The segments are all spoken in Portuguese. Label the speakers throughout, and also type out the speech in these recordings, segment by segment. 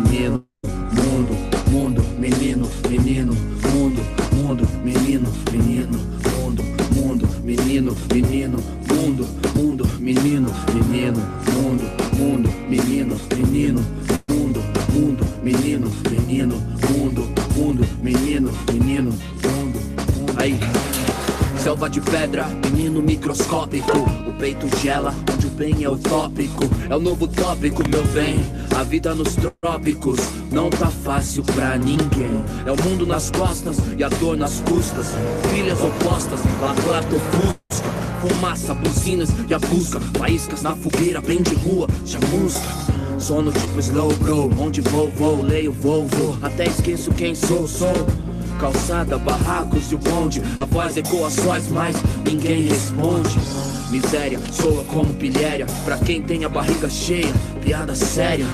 Speaker 1: menino, mundo, mundo, menino, menino, mundo, mundo, menino, menino, mundo, mundo, menino, menino, mundo, mundo, menino, menino, mundo, mundo, menino, menino, mundo, mundo, menino, menino, mundo, mundo, menino, menino, mundo, aí. Selva de pedra, menino microscópico. O peito gela, bem é o tópico. É o novo tópico, meu bem. A vida nos trópicos não tá fácil pra ninguém. É o mundo nas costas e a dor nas custas. Filhas opostas, lavato fusca. Fumaça, buzinas e a busca. Faíscas na fogueira, bem de rua, chamusca. Sono tipo slow bro, onde vou, vou, leio, vou, vou. Até esqueço quem sou, sou. Calçada, barracos e o bonde. A voz ecoa sóis, mas ninguém responde. Miséria, soa como pilhéria. Pra quem tem a barriga cheia, piada séria.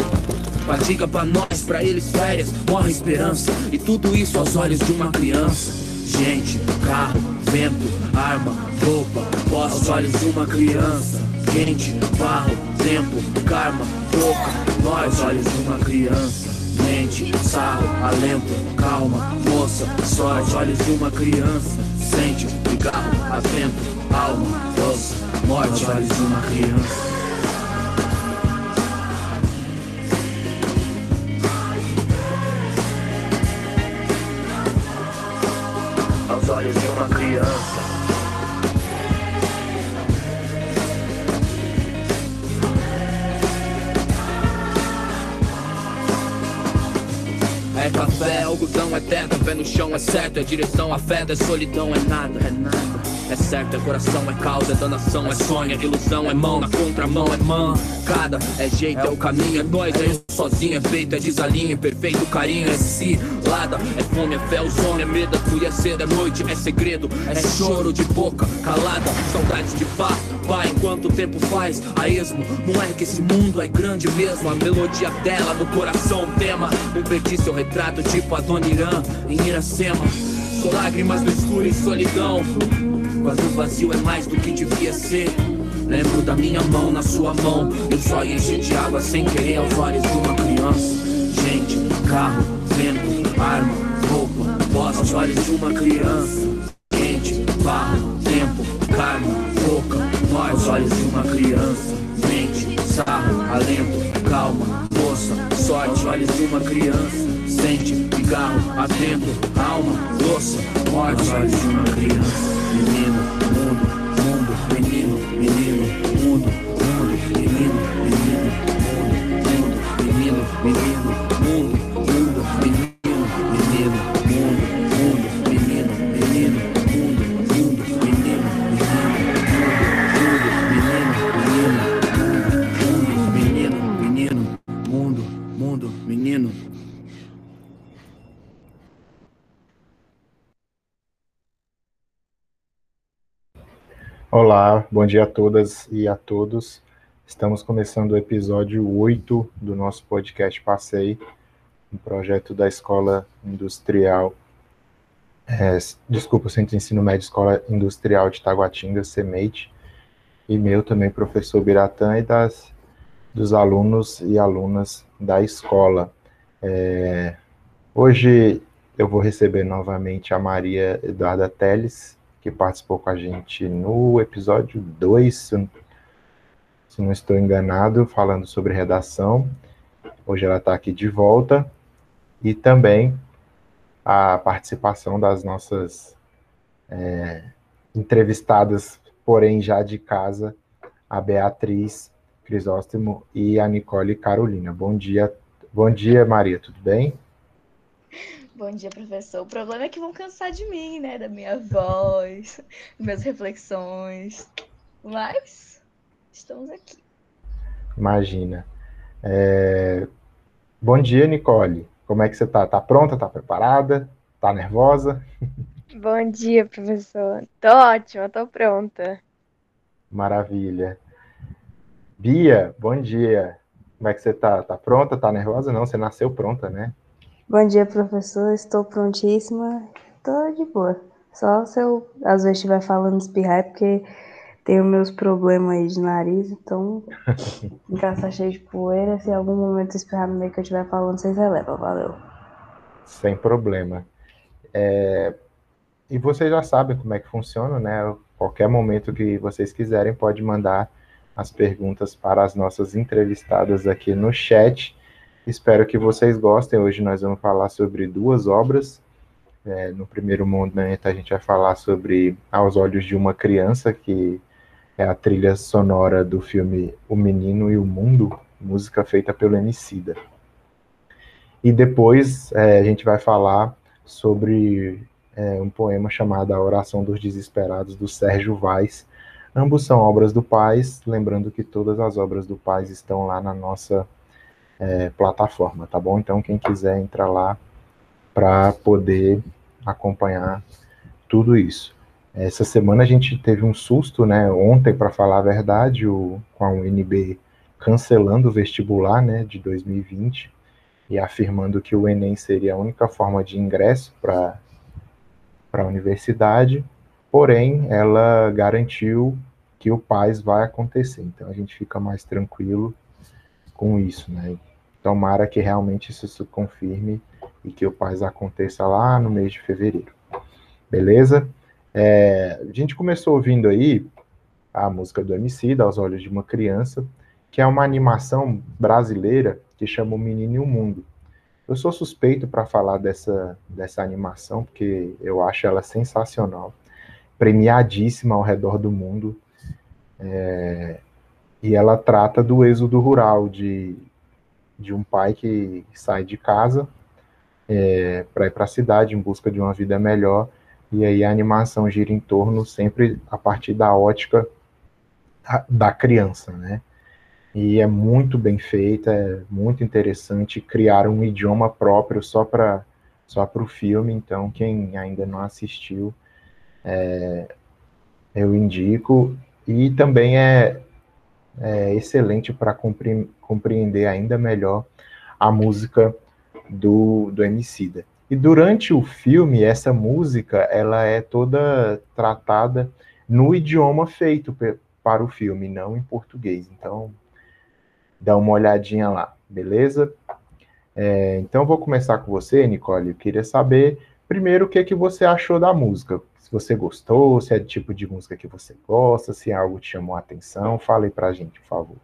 Speaker 1: Fadiga pra nós, pra eles férias. Morre esperança E tudo isso aos olhos de uma criança. Gente, carro, vento, arma, roupa. Aos olhos de uma criança. Quente, barro, tempo, karma, boca. Nós, olhos de uma criança mente, sarro, alento, calma, moça, sorte, olhos de uma criança, sente, cigarro, atento, alma, doce, morte, olhos de uma criança. Aos olhos de uma criança. É café, algodão é terra, pé no chão é certo, é direção, afeta, é solidão, é nada, é nada. É certo, é coração, é causa, é danação, é sonho, é ilusão, é mão, na contramão, é mancada, é jeito, é o caminho, é nós, é isso sozinho, é peito, é desalinho, é perfeito carinho, é cilada, é fome, é fé, o sono, é medo, é fúria, é cedo, é noite, é segredo, é choro de boca calada, saudade de pá, pai, enquanto o tempo faz a esmo, não é que esse mundo é grande mesmo, a melodia dela no coração, tema, um perdi seu retrato tipo a Dona Irã em Iracema, sou lágrimas no escuro e solidão. O vazio é mais do que devia ser. Lembro da minha mão na sua mão. Eu só enchi de água sem querer aos olhos de uma criança. Gente, carro, vento, arma, roupa, voz aos olhos de uma criança. Quente, barro, tempo, karma, boca, nós, aos olhos de uma criança. Mente, sarro, alento, calma, moça, sorte, olhos de uma criança. Sente, cigarro, atento, alma, louça, morte, olhos de uma criança. Menino,
Speaker 2: Olá, bom dia a todas e a todos. Estamos começando o episódio 8 do nosso podcast Passei, um projeto da Escola Industrial, é, desculpa, Centro de Ensino Médio Escola Industrial de Taguatinga, CEMEIT, e meu também, professor Biratã, e das, dos alunos e alunas da escola. É, hoje eu vou receber novamente a Maria Eduarda Teles, que participou com a gente no episódio 2, se não estou enganado, falando sobre redação. Hoje ela está aqui de volta. E também a participação das nossas é, entrevistadas, porém já de casa, a Beatriz Crisóstomo e a Nicole Carolina. Bom dia, bom dia, Maria, tudo bem?
Speaker 3: Bom dia, professor. O problema é que vão cansar de mim, né? Da minha voz, minhas reflexões. Mas estamos aqui.
Speaker 2: Imagina. É... Bom dia, Nicole. Como é que você tá? Tá pronta? Tá preparada? Tá nervosa?
Speaker 4: Bom dia, professor. Tô ótima, tô pronta.
Speaker 2: Maravilha. Bia, bom dia. Como é que você tá? Tá pronta? Tá nervosa? Não, você nasceu pronta, né?
Speaker 5: Bom dia, professor. Estou prontíssima. Estou de boa. Só se eu, às vezes, estiver falando espirrar, é porque tenho meus problemas aí de nariz, então tá cheio de poeira, se em algum momento esperar no meio que eu estiver falando, vocês relevam, valeu.
Speaker 2: Sem problema. É, e vocês já sabem como é que funciona, né? Qualquer momento que vocês quiserem, pode mandar as perguntas para as nossas entrevistadas aqui no chat. Espero que vocês gostem. Hoje nós vamos falar sobre duas obras. É, no primeiro momento a gente vai falar sobre Aos Olhos de uma Criança, que é a trilha sonora do filme O Menino e o Mundo, música feita pelo Emicida. E depois é, a gente vai falar sobre é, um poema chamado A Oração dos Desesperados, do Sérgio Vaz. Ambos são obras do Paz, lembrando que todas as obras do Paz estão lá na nossa é, plataforma, tá bom? Então, quem quiser entrar lá para poder acompanhar tudo isso. Essa semana a gente teve um susto, né? Ontem, para falar a verdade, o, com a UNB cancelando o vestibular, né, de 2020 e afirmando que o Enem seria a única forma de ingresso para a universidade, porém, ela garantiu que o PAS vai acontecer, então a gente fica mais tranquilo com isso, né? Tomara que realmente isso se confirme e que o PAS aconteça lá no mês de fevereiro. Beleza? É, a gente começou ouvindo aí a música do MC, Aos Olhos de uma Criança, que é uma animação brasileira que chama O Menino e o Mundo. Eu sou suspeito para falar dessa, dessa animação, porque eu acho ela sensacional, premiadíssima ao redor do mundo. É, e ela trata do êxodo rural, de, de um pai que sai de casa é, para ir para a cidade em busca de uma vida melhor, e aí a animação gira em torno sempre a partir da ótica da criança, né? E é muito bem feita, é muito interessante. criar um idioma próprio só para só o filme, então quem ainda não assistiu, é, eu indico. E também é, é excelente para compre compreender ainda melhor a música do, do Emicida. E durante o filme, essa música, ela é toda tratada no idioma feito para o filme, não em português. Então, dá uma olhadinha lá, beleza? É, então, vou começar com você, Nicole. Eu queria saber, primeiro, o que, que você achou da música. Se você gostou, se é do tipo de música que você gosta, se algo te chamou a atenção. Fale aí pra gente, por favor.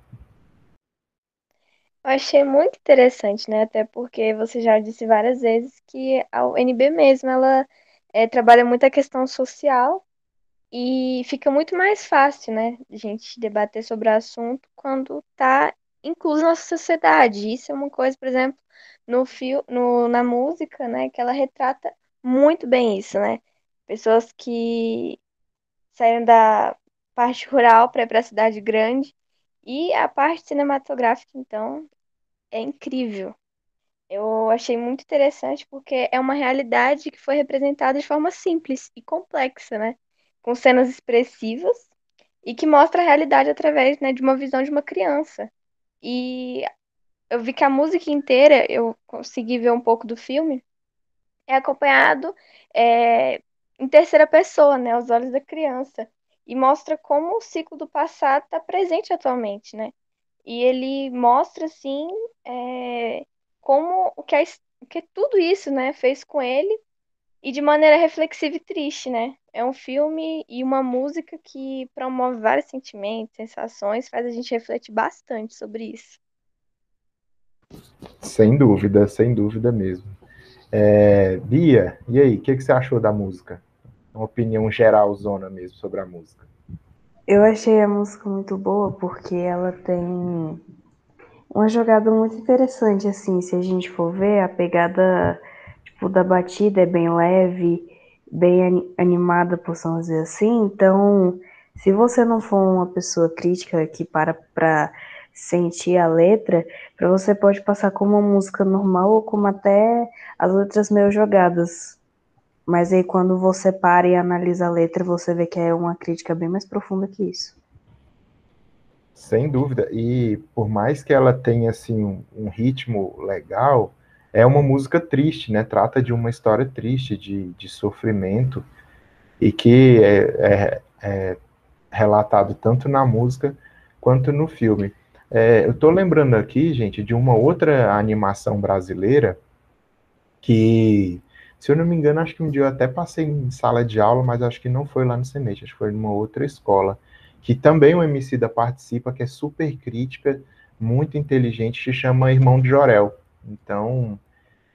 Speaker 4: Eu achei muito interessante, né? Até porque você já disse várias vezes que a UNB mesmo, ela é, trabalha muito a questão social e fica muito mais fácil, né, a gente debater sobre o assunto quando está incluso na sociedade. Isso é uma coisa, por exemplo, no fio, no, na música, né, que ela retrata muito bem isso, né? Pessoas que saíram da parte rural para ir para a cidade grande e a parte cinematográfica, então, é incrível. Eu achei muito interessante porque é uma realidade que foi representada de forma simples e complexa, né? Com cenas expressivas e que mostra a realidade através, né, de uma visão de uma criança. E eu vi que a música inteira, eu consegui ver um pouco do filme, é acompanhado é, em terceira pessoa, né, aos olhos da criança. E mostra como o ciclo do passado está presente atualmente, né? E ele mostra, assim, é, como o que, a, que tudo isso, né, fez com ele e de maneira reflexiva e triste, né? É um filme e uma música que promove vários sentimentos, sensações, faz a gente refletir bastante sobre isso.
Speaker 2: Sem dúvida, sem dúvida mesmo. É, Bia, e aí, o que, que você achou da música? Uma opinião geral, zona mesmo, sobre a música.
Speaker 5: Eu achei a música muito boa porque ela tem uma jogada muito interessante, assim, se a gente for ver, a pegada tipo, da batida é bem leve, bem animada, possamos dizer assim. Então, se você não for uma pessoa crítica que para para sentir a letra, para você pode passar como uma música normal ou como até as letras meio jogadas. Mas aí quando você para e analisa a letra, você vê que é uma crítica bem mais profunda que isso.
Speaker 2: Sem dúvida. E por mais que ela tenha assim um, um ritmo legal, é uma música triste, né? Trata de uma história triste, de, de sofrimento, e que é, é, é, relatado tanto na música quanto no filme. É, eu estou lembrando aqui, gente, de uma outra animação brasileira que, se eu não me engano, acho que um dia eu até passei em sala de aula, mas acho que não foi lá no Semente, acho que foi numa outra escola, que também o MC da participa, que é super crítica, muito inteligente, se chama Irmão de Jorel. Então,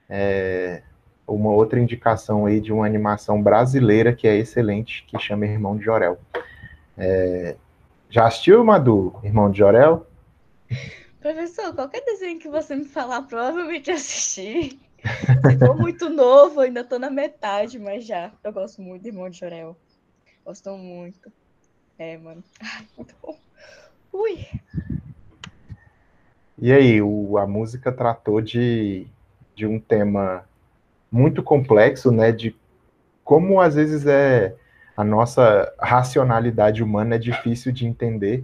Speaker 2: é uma outra indicação aí de uma animação brasileira que é excelente, que chama Irmão de Jorel. É, já assistiu, Madu, Irmão de Jorel?
Speaker 3: Professor, qualquer desenho que você me falar, provavelmente assisti. For muito novo, ainda tô na metade, mas já. Eu gosto muito de de Jorel. Gosto muito. É, mano. Bom. Ui.
Speaker 2: E aí, o, a música tratou de, de um tema muito complexo, né? De como às vezes é a nossa racionalidade humana é difícil de entender,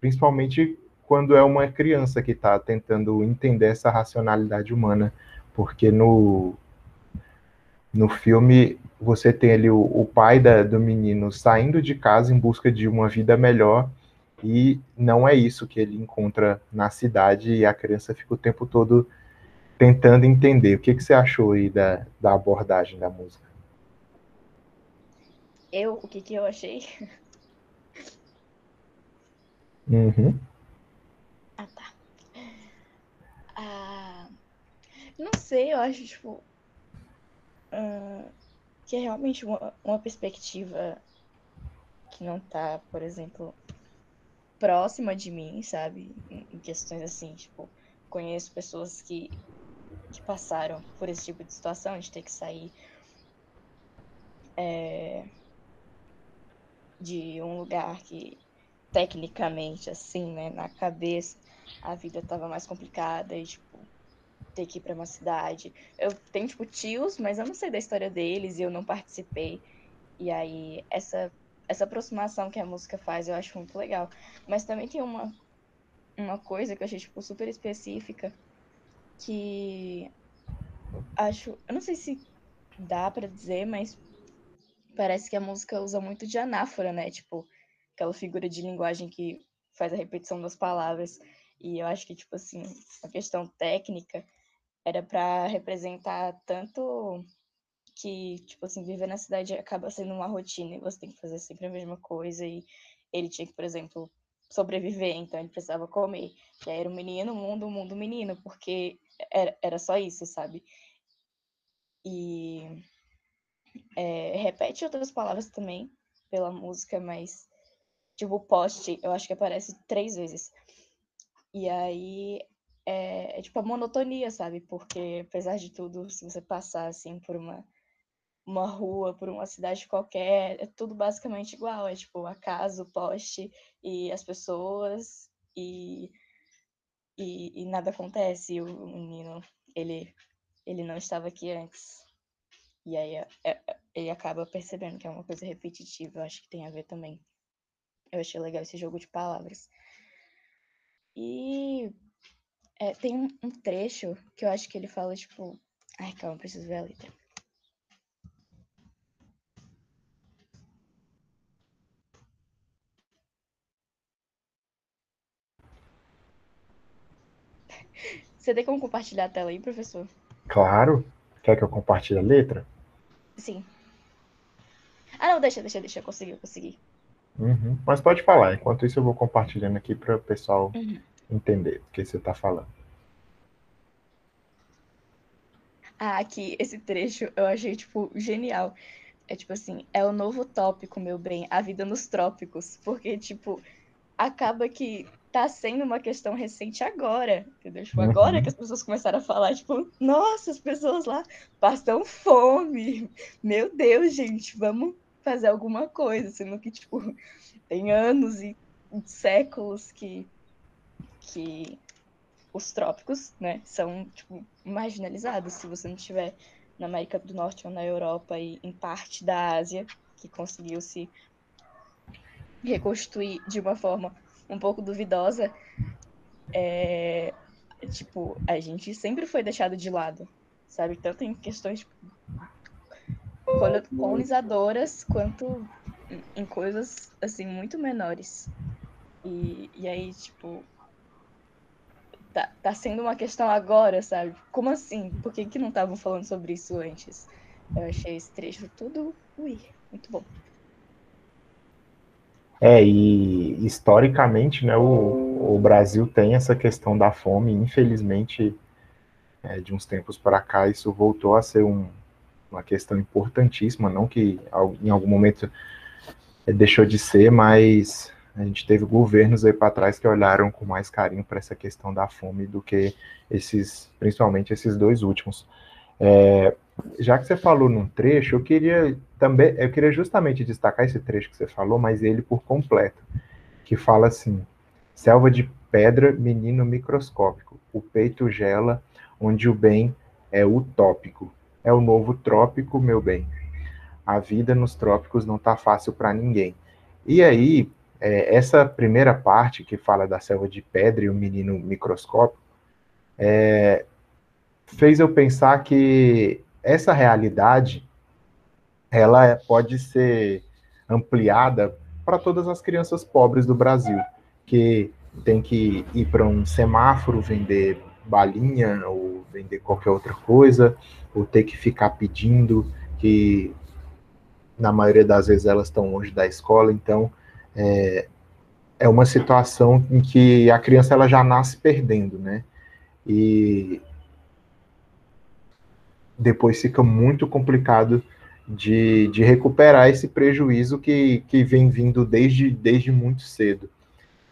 Speaker 2: principalmente quando é uma criança que está tentando entender essa racionalidade humana, porque no, no filme você tem ali o, o pai da, do menino saindo de casa em busca de uma vida melhor e não é isso que ele encontra na cidade e a criança fica o tempo todo tentando entender. O que, que você achou aí da, da abordagem da música?
Speaker 3: Eu, o que, que eu achei?
Speaker 2: Uhum.
Speaker 3: Ah, tá. Ah, não sei, eu acho, tipo, uh, que é realmente uma, uma perspectiva que não tá, por exemplo, próxima de mim, sabe? Em questões assim, tipo, conheço pessoas que, que passaram por esse tipo de situação, de ter que sair é, de um lugar que tecnicamente, assim, né, na cabeça, a vida estava mais complicada e, tipo, ter que ir para uma cidade. Eu tenho, tipo, tios, mas eu não sei da história deles e eu não participei. E aí, essa, essa aproximação que a música faz, eu acho muito legal. Mas também tem uma, uma coisa que eu achei, tipo, super específica, que acho... Eu não sei se dá para dizer, mas parece que a música usa muito de anáfora, né? Tipo, aquela figura de linguagem que faz a repetição das palavras. E eu acho que, tipo assim, a questão técnica era para representar tanto que, tipo assim, viver na cidade acaba sendo uma rotina e você tem que fazer sempre a mesma coisa. E ele tinha que, por exemplo, sobreviver, então ele precisava comer. E aí era o menino, mundo, mundo, menino, porque era, era só isso, sabe? E é, repete outras palavras também pela música, mas tipo poste, eu acho que aparece três vezes. E aí é, é, tipo a monotonia, sabe? Porque apesar de tudo, se você passar assim por uma uma rua, por uma cidade qualquer, é tudo basicamente igual, é tipo a casa, o poste e as pessoas e e, e nada acontece. E o menino, ele ele não estava aqui antes. E aí é, é, ele acaba percebendo que é uma coisa repetitiva. Eu acho que tem a ver também. Eu achei legal esse jogo de palavras. E é, tem um, um, trecho que eu acho que ele fala, tipo. Ai, calma, preciso ver a letra. Você tem como compartilhar a tela aí, professor?
Speaker 2: Claro. Quer que eu compartilhe a letra?
Speaker 3: Sim. Ah, não, deixa, deixa, deixa. Eu consegui, eu consegui.
Speaker 2: Uhum. Mas pode falar. Enquanto isso, eu vou compartilhando aqui para o pessoal uhum. entender o que você está falando.
Speaker 3: Ah, aqui, esse trecho eu achei, tipo, genial. É tipo assim, é o novo tópico, meu bem, a vida nos trópicos. Porque, tipo, acaba que tá sendo uma questão recente agora, entendeu? Tipo, agora uhum. que as pessoas começaram a falar, tipo, nossa, as pessoas lá passam fome. Meu Deus, gente, vamos fazer alguma coisa, sendo que, tipo, tem anos e séculos que, que os trópicos, né, são, tipo, marginalizados. Se você não estiver na América do Norte ou na Europa e em parte da Ásia, que conseguiu se reconstruir de uma forma um pouco duvidosa, é, tipo, a gente sempre foi deixado de lado, sabe? Tanto em questões tipo, colonizadoras quanto em coisas, assim, muito menores. E, e aí, tipo, tá, tá sendo uma questão agora, sabe? Como assim? Por que, que não estavam falando sobre isso antes? Eu achei esse trecho tudo, ui, muito bom.
Speaker 2: É, e historicamente, né, o, o Brasil tem essa questão da fome, infelizmente, é, de uns tempos para cá, isso voltou a ser um, uma questão importantíssima, não que em algum momento deixou de ser, mas a gente teve governos aí para trás que olharam com mais carinho para essa questão da fome do que esses, principalmente esses dois últimos. É, já que você falou num trecho, eu queria também, eu queria justamente destacar esse trecho que você falou, mas ele por completo, que fala assim: selva de pedra, menino microscópico, o peito gela, onde o bem é utópico, é o novo trópico, meu bem. A vida nos trópicos não tá fácil para ninguém. E aí, é, essa primeira parte que fala da selva de pedra e o menino microscópico, é, fez eu pensar que essa realidade ela pode ser ampliada para todas as crianças pobres do Brasil, que tem que ir para um semáforo vender balinha ou vender qualquer outra coisa, ou ter que ficar pedindo, que na maioria das vezes elas estão longe da escola, então é, é uma situação em que a criança ela já nasce perdendo, né? E depois fica muito complicado de, de recuperar esse prejuízo que, que vem vindo desde, desde muito cedo.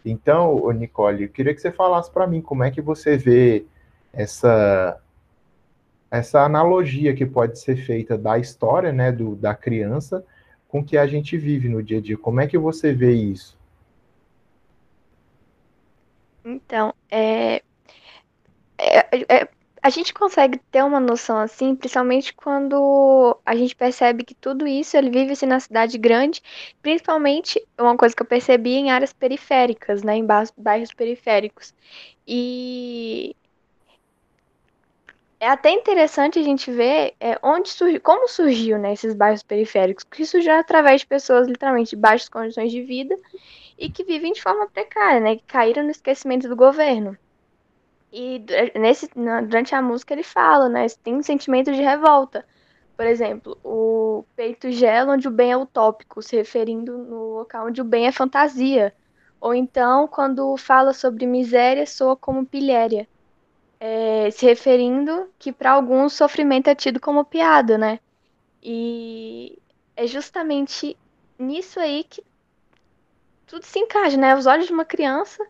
Speaker 2: Então, Nicole, eu queria que você falasse para mim como é que você vê essa essa analogia que pode ser feita da história, né, do, da criança com que a gente vive no dia a dia. Como é que você vê isso?
Speaker 4: Então, é, é, é, a gente consegue ter uma noção assim, principalmente quando a gente percebe que tudo isso ele vive assim, na cidade grande, principalmente uma coisa que eu percebi em áreas periféricas, né, em bairros periféricos. E é até interessante a gente ver é, onde surgiu, como surgiu né, esses bairros periféricos, que surgiu através de pessoas literalmente de baixas condições de vida e que vivem de forma precária, né, que caíram no esquecimento do governo. E nesse, durante a música ele fala, né, tem um sentimento de revolta. Por exemplo, o peito gela onde o bem é utópico, se referindo no local onde o bem é fantasia. Ou então, quando fala sobre miséria, soa como pilhéria é, se referindo que para alguns sofrimento é tido como piada, né? E é justamente nisso aí que tudo se encaixa, né? Os olhos de uma criança,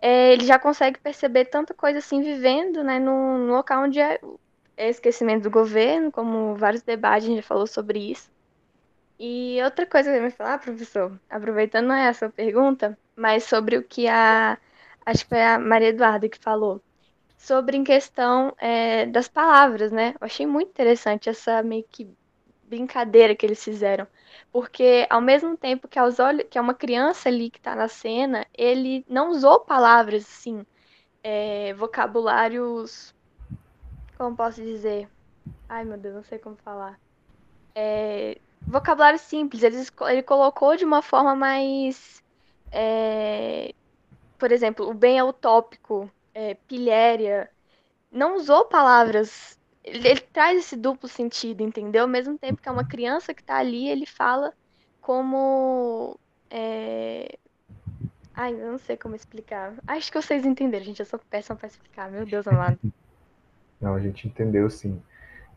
Speaker 4: é, ele já consegue perceber tanta coisa assim vivendo, né? No local onde é, é esquecimento do governo, como vários debates a gente já falou sobre isso. E outra coisa que eu ia falar, professor, aproveitando não é a sua pergunta, mas sobre o que a acho que foi a Maria Eduarda que falou sobre em questão é, das palavras, né? Eu achei muito interessante essa meio que brincadeira que eles fizeram. Porque ao mesmo tempo que aos olhos, que é uma criança ali que está na cena, ele não usou palavras assim, é, vocabulários. Como posso dizer? Ai meu Deus, não sei como falar. É, vocabulário simples, ele, ele colocou de uma forma mais. É, por exemplo, o bem é utópico, é, pilhéria, não usou palavras. Ele, ele, traz esse duplo sentido, entendeu? Ao mesmo tempo que é uma criança que tá ali, ele fala como. É... Ai, eu não sei como explicar. Acho que vocês entenderam, gente. Eu sou péssima para explicar, meu Deus amado.
Speaker 2: Não, a gente entendeu sim.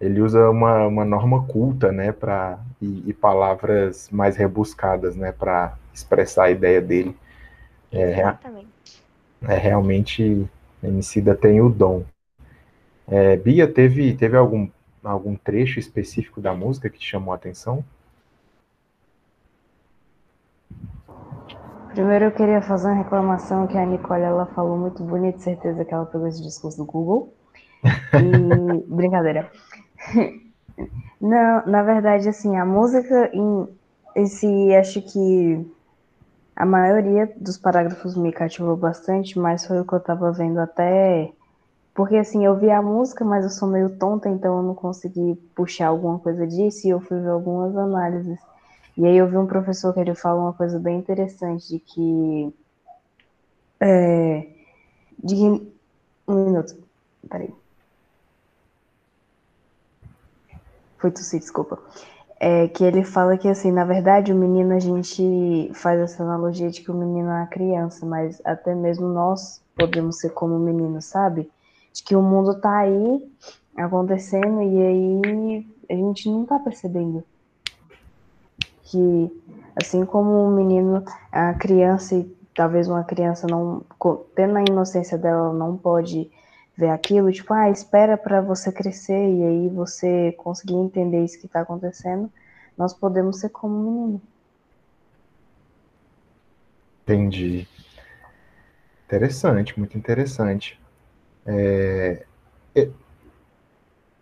Speaker 2: Ele usa uma, uma norma culta, né, pra, e, e palavras mais rebuscadas, né, para expressar a ideia dele.
Speaker 4: É, Exatamente.
Speaker 2: É realmente Emicida tem o dom. É, Bia, teve, teve algum, algum trecho específico da música que te chamou a atenção?
Speaker 5: Primeiro eu queria fazer uma reclamação que a Nicole ela falou muito bonito, certeza que ela pegou esse discurso do Google. E brincadeira. Não, na verdade, assim, a música em esse acho que a maioria dos parágrafos me cativou bastante, mas foi o que eu tava vendo até. Porque assim, eu vi a música, mas eu sou meio tonta, então eu não consegui puxar alguma coisa disso, e eu fui ver algumas análises. E aí eu vi um professor que ele fala uma coisa bem interessante de que é, de um minuto, peraí. Foi tossir, desculpa. É que ele fala que, assim, na verdade, o menino, a gente faz essa analogia de que o menino é uma criança, mas até mesmo nós podemos ser como menino, sabe? De que o mundo tá aí acontecendo e aí a gente não tá percebendo. Que, assim como o menino, a criança, e talvez uma criança não, tendo a inocência dela, não pode ver aquilo, tipo, ah, espera para você crescer e aí você conseguir entender isso que está acontecendo, nós podemos ser como um menino.
Speaker 2: Entendi. Interessante, muito interessante. É, é,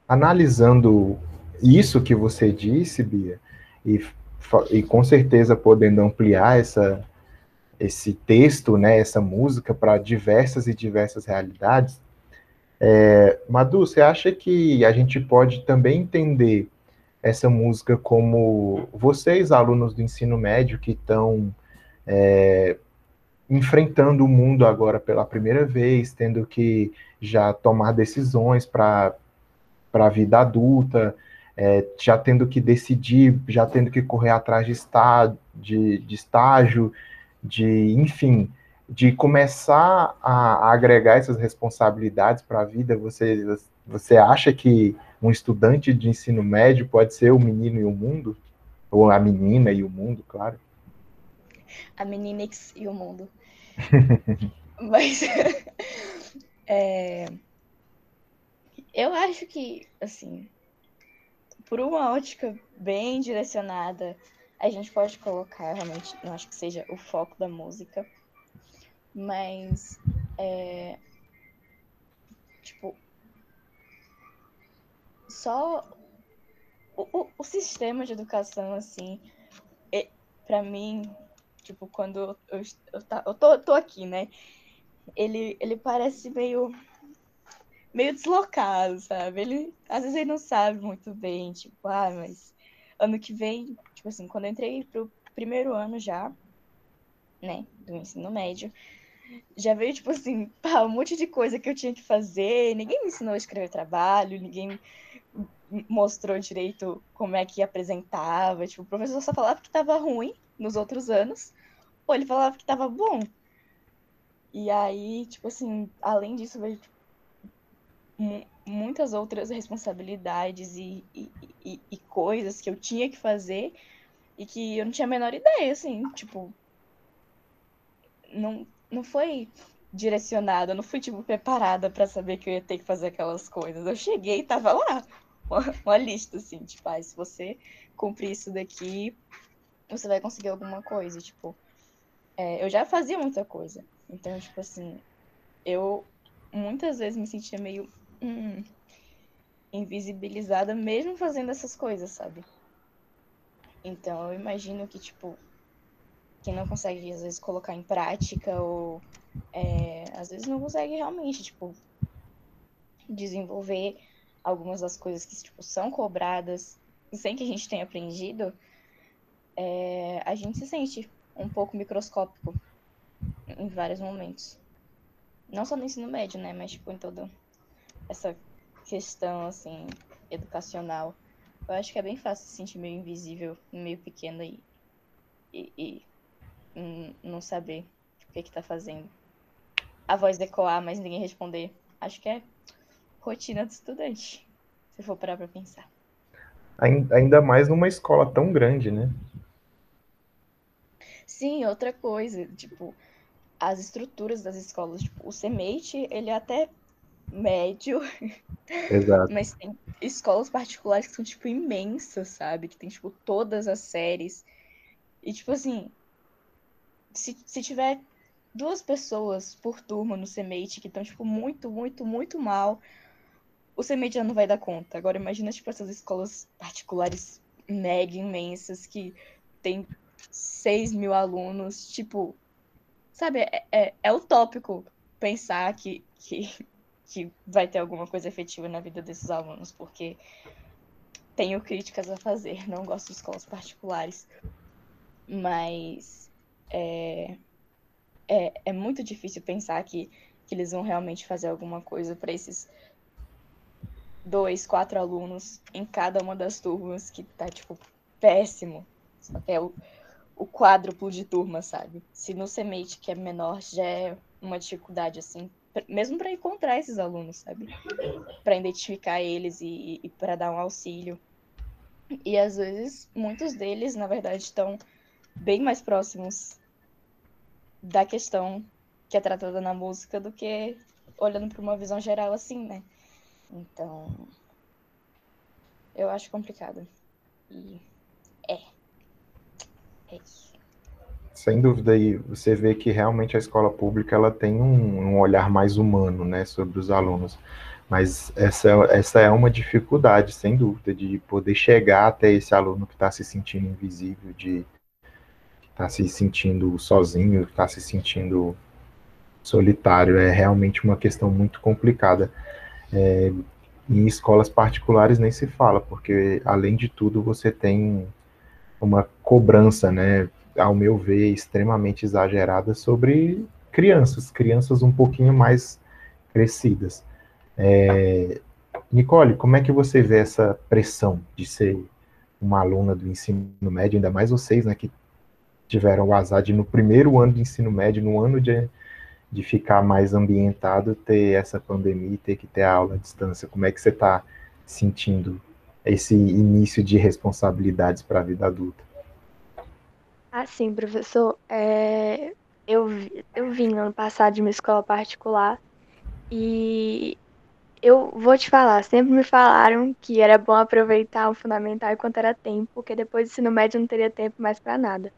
Speaker 2: analisando isso que você disse, Bia, e, e com certeza podendo ampliar essa, esse texto, né, essa música para diversas e diversas realidades, é, Madu, você acha que a gente pode também entender essa música como vocês, alunos do ensino médio, que estão é, enfrentando o mundo agora pela primeira vez, tendo que já tomar decisões para a vida adulta, é, já tendo que decidir, já tendo que correr atrás de, está, de, de estágio, de, enfim, de começar a, agregar essas responsabilidades para a vida, você, você acha que um estudante de ensino médio pode ser o menino e o mundo? Ou a menina e o mundo, claro?
Speaker 3: A meninix e o mundo. Mas é, eu acho que, assim, por uma ótica bem direcionada, a gente pode colocar realmente, não acho que seja o foco da música, mas, é, tipo, só o, o, o, sistema de educação, assim, é, para mim, tipo, quando eu, eu, tá, eu tô, tô aqui, né? Ele, ele parece meio meio deslocado, sabe? Ele às vezes ele não sabe muito bem, tipo, ah, mas ano que vem, tipo assim, quando eu entrei pro primeiro ano já, né, do ensino médio, já veio, tipo assim, pá, um monte de coisa que eu tinha que fazer. Ninguém me ensinou a escrever trabalho, ninguém mostrou direito como é que apresentava. Tipo, o professor só falava que estava ruim nos outros anos, ou ele falava que estava bom. E aí, tipo assim, além disso, veio tipo, muitas outras responsabilidades e, e, e, e coisas que eu tinha que fazer e que eu não tinha a menor ideia, assim, tipo. Não, não foi direcionada, não fui, tipo, preparada para saber que eu ia ter que fazer aquelas coisas. Eu cheguei e tava lá, uma, uma lista, assim, tipo, ah, se você cumprir isso daqui, você vai conseguir alguma coisa, tipo. É, eu já fazia muita coisa. Então, tipo assim, eu muitas vezes me sentia meio hum, invisibilizada mesmo fazendo essas coisas, sabe? Então eu imagino que, tipo, quem não consegue, às vezes, colocar em prática, ou é, às vezes não consegue realmente, tipo, desenvolver algumas das coisas que, tipo, são cobradas sem que a gente tenha aprendido, é, a gente se sente um pouco microscópico em vários momentos. Não só no ensino médio, né? Mas, tipo, em toda essa questão, assim, educacional. Eu acho que é bem fácil se sentir meio invisível, meio pequeno e, e não saber o que é que tá fazendo. A voz decoar, mas ninguém responder. Acho que é rotina do estudante, se for parar pra pensar.
Speaker 2: Ainda mais numa escola tão grande, né?
Speaker 3: Sim, outra coisa, tipo, as estruturas das escolas, tipo, o CEMEIT, ele é até médio.
Speaker 2: Exato.
Speaker 3: Mas tem escolas particulares que são, tipo, imensas, sabe? Que tem, tipo, todas as séries. E, tipo, assim, se, se tiver duas pessoas por turma no CMate que estão, tipo, muito, muito, muito mal, o CMate já não vai dar conta. Agora, imagina, tipo, essas escolas particulares mega imensas que tem 6 mil alunos, tipo, sabe, é, é, é utópico pensar que, que, que vai ter alguma coisa efetiva na vida desses alunos, porque tenho críticas a fazer, não gosto de escolas particulares. mas é, é, é muito difícil pensar que, que eles vão realmente fazer alguma coisa para esses dois, quatro alunos em cada uma das turmas que tá, tipo, péssimo. É o, o quádruplo de turma, sabe? Se no CEMATE, que é menor, já é uma dificuldade, assim, mesmo para encontrar esses alunos, sabe? Para identificar eles e, e para dar um auxílio. E às vezes, muitos deles, na verdade, estão bem mais próximos da questão que é tratada na música do que olhando para uma visão geral assim, né? Então, eu acho complicado. E é. É isso.
Speaker 2: Sem dúvida, e você vê que realmente a escola pública ela tem um, um olhar mais humano, né, sobre os alunos. Mas essa, essa é uma dificuldade, sem dúvida, de poder chegar até esse aluno que está se sentindo invisível, de está se sentindo sozinho, está se sentindo solitário. É realmente uma questão muito complicada. É, em escolas particulares nem se fala, porque além de tudo você tem uma cobrança, né, ao meu ver, extremamente exagerada sobre crianças, crianças um pouquinho mais crescidas. É, Nicole, como é que você vê essa pressão de ser uma aluna do ensino médio, ainda mais vocês, né, que tiveram o azar de no primeiro ano de ensino médio, no ano de, de ficar mais ambientado, ter essa pandemia e ter que ter a aula à distância. Como é que você está sentindo esse início de responsabilidades para a vida adulta?
Speaker 4: Ah, sim, professor. É, eu, eu vim no ano passado de uma escola particular e eu vou te falar, sempre me falaram que era bom aproveitar o fundamental enquanto era tempo, porque depois do ensino médio não teria tempo mais para nada.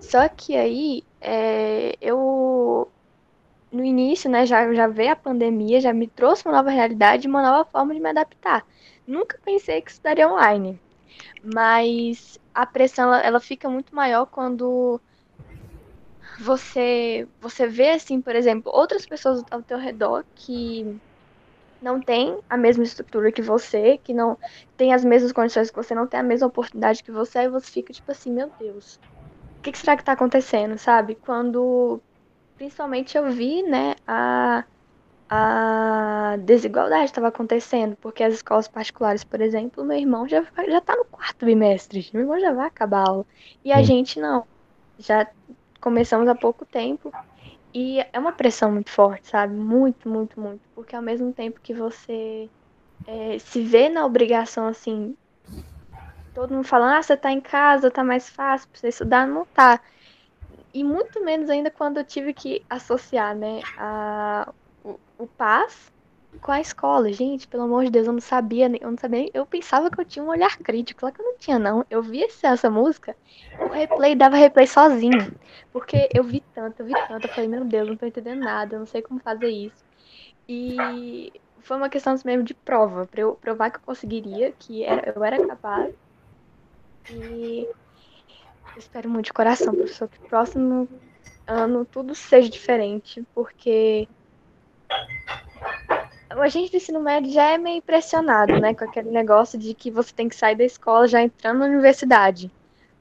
Speaker 4: Só que aí, é, eu no início, né, já, já veio a pandemia, já me trouxe uma nova realidade, uma nova forma de me adaptar. Nunca pensei que estudaria online, mas a pressão ela, ela fica muito maior quando você você vê assim, por exemplo, outras pessoas ao teu redor que não tem a mesma estrutura que você, que não tem as mesmas condições que você, não tem a mesma oportunidade que você, aí você fica tipo assim, meu Deus, que, que será que está acontecendo, sabe? Quando principalmente eu vi, né, a, a desigualdade estava acontecendo, porque as escolas particulares, por exemplo, meu irmão já, já tá no quarto bimestre, meu irmão já vai acabar a aula, e a gente não, já começamos há pouco tempo, e é uma pressão muito forte, sabe? Muito, muito, muito, porque ao mesmo tempo que você é, se vê na obrigação, assim, todo mundo falando, ah, você tá em casa, tá mais fácil pra você estudar, não tá. E muito menos ainda quando eu tive que associar, né, a, o, o PAS com a escola. Gente, pelo amor de Deus, eu não sabia, eu não sabia, eu pensava que eu tinha um olhar crítico, lá que eu não tinha não. Eu vi essa música, o replay dava replay sozinho, porque eu vi tanto, eu vi tanto, eu falei, meu Deus, não tô entendendo nada, eu não sei como fazer isso. E foi uma questão mesmo de prova, para eu provar que eu conseguiria, que era, eu era capaz. E espero muito de coração, professor, que próximo ano tudo seja diferente, porque a gente do ensino médio já é meio impressionado, né, com aquele negócio de que você tem que sair da escola já entrando na universidade.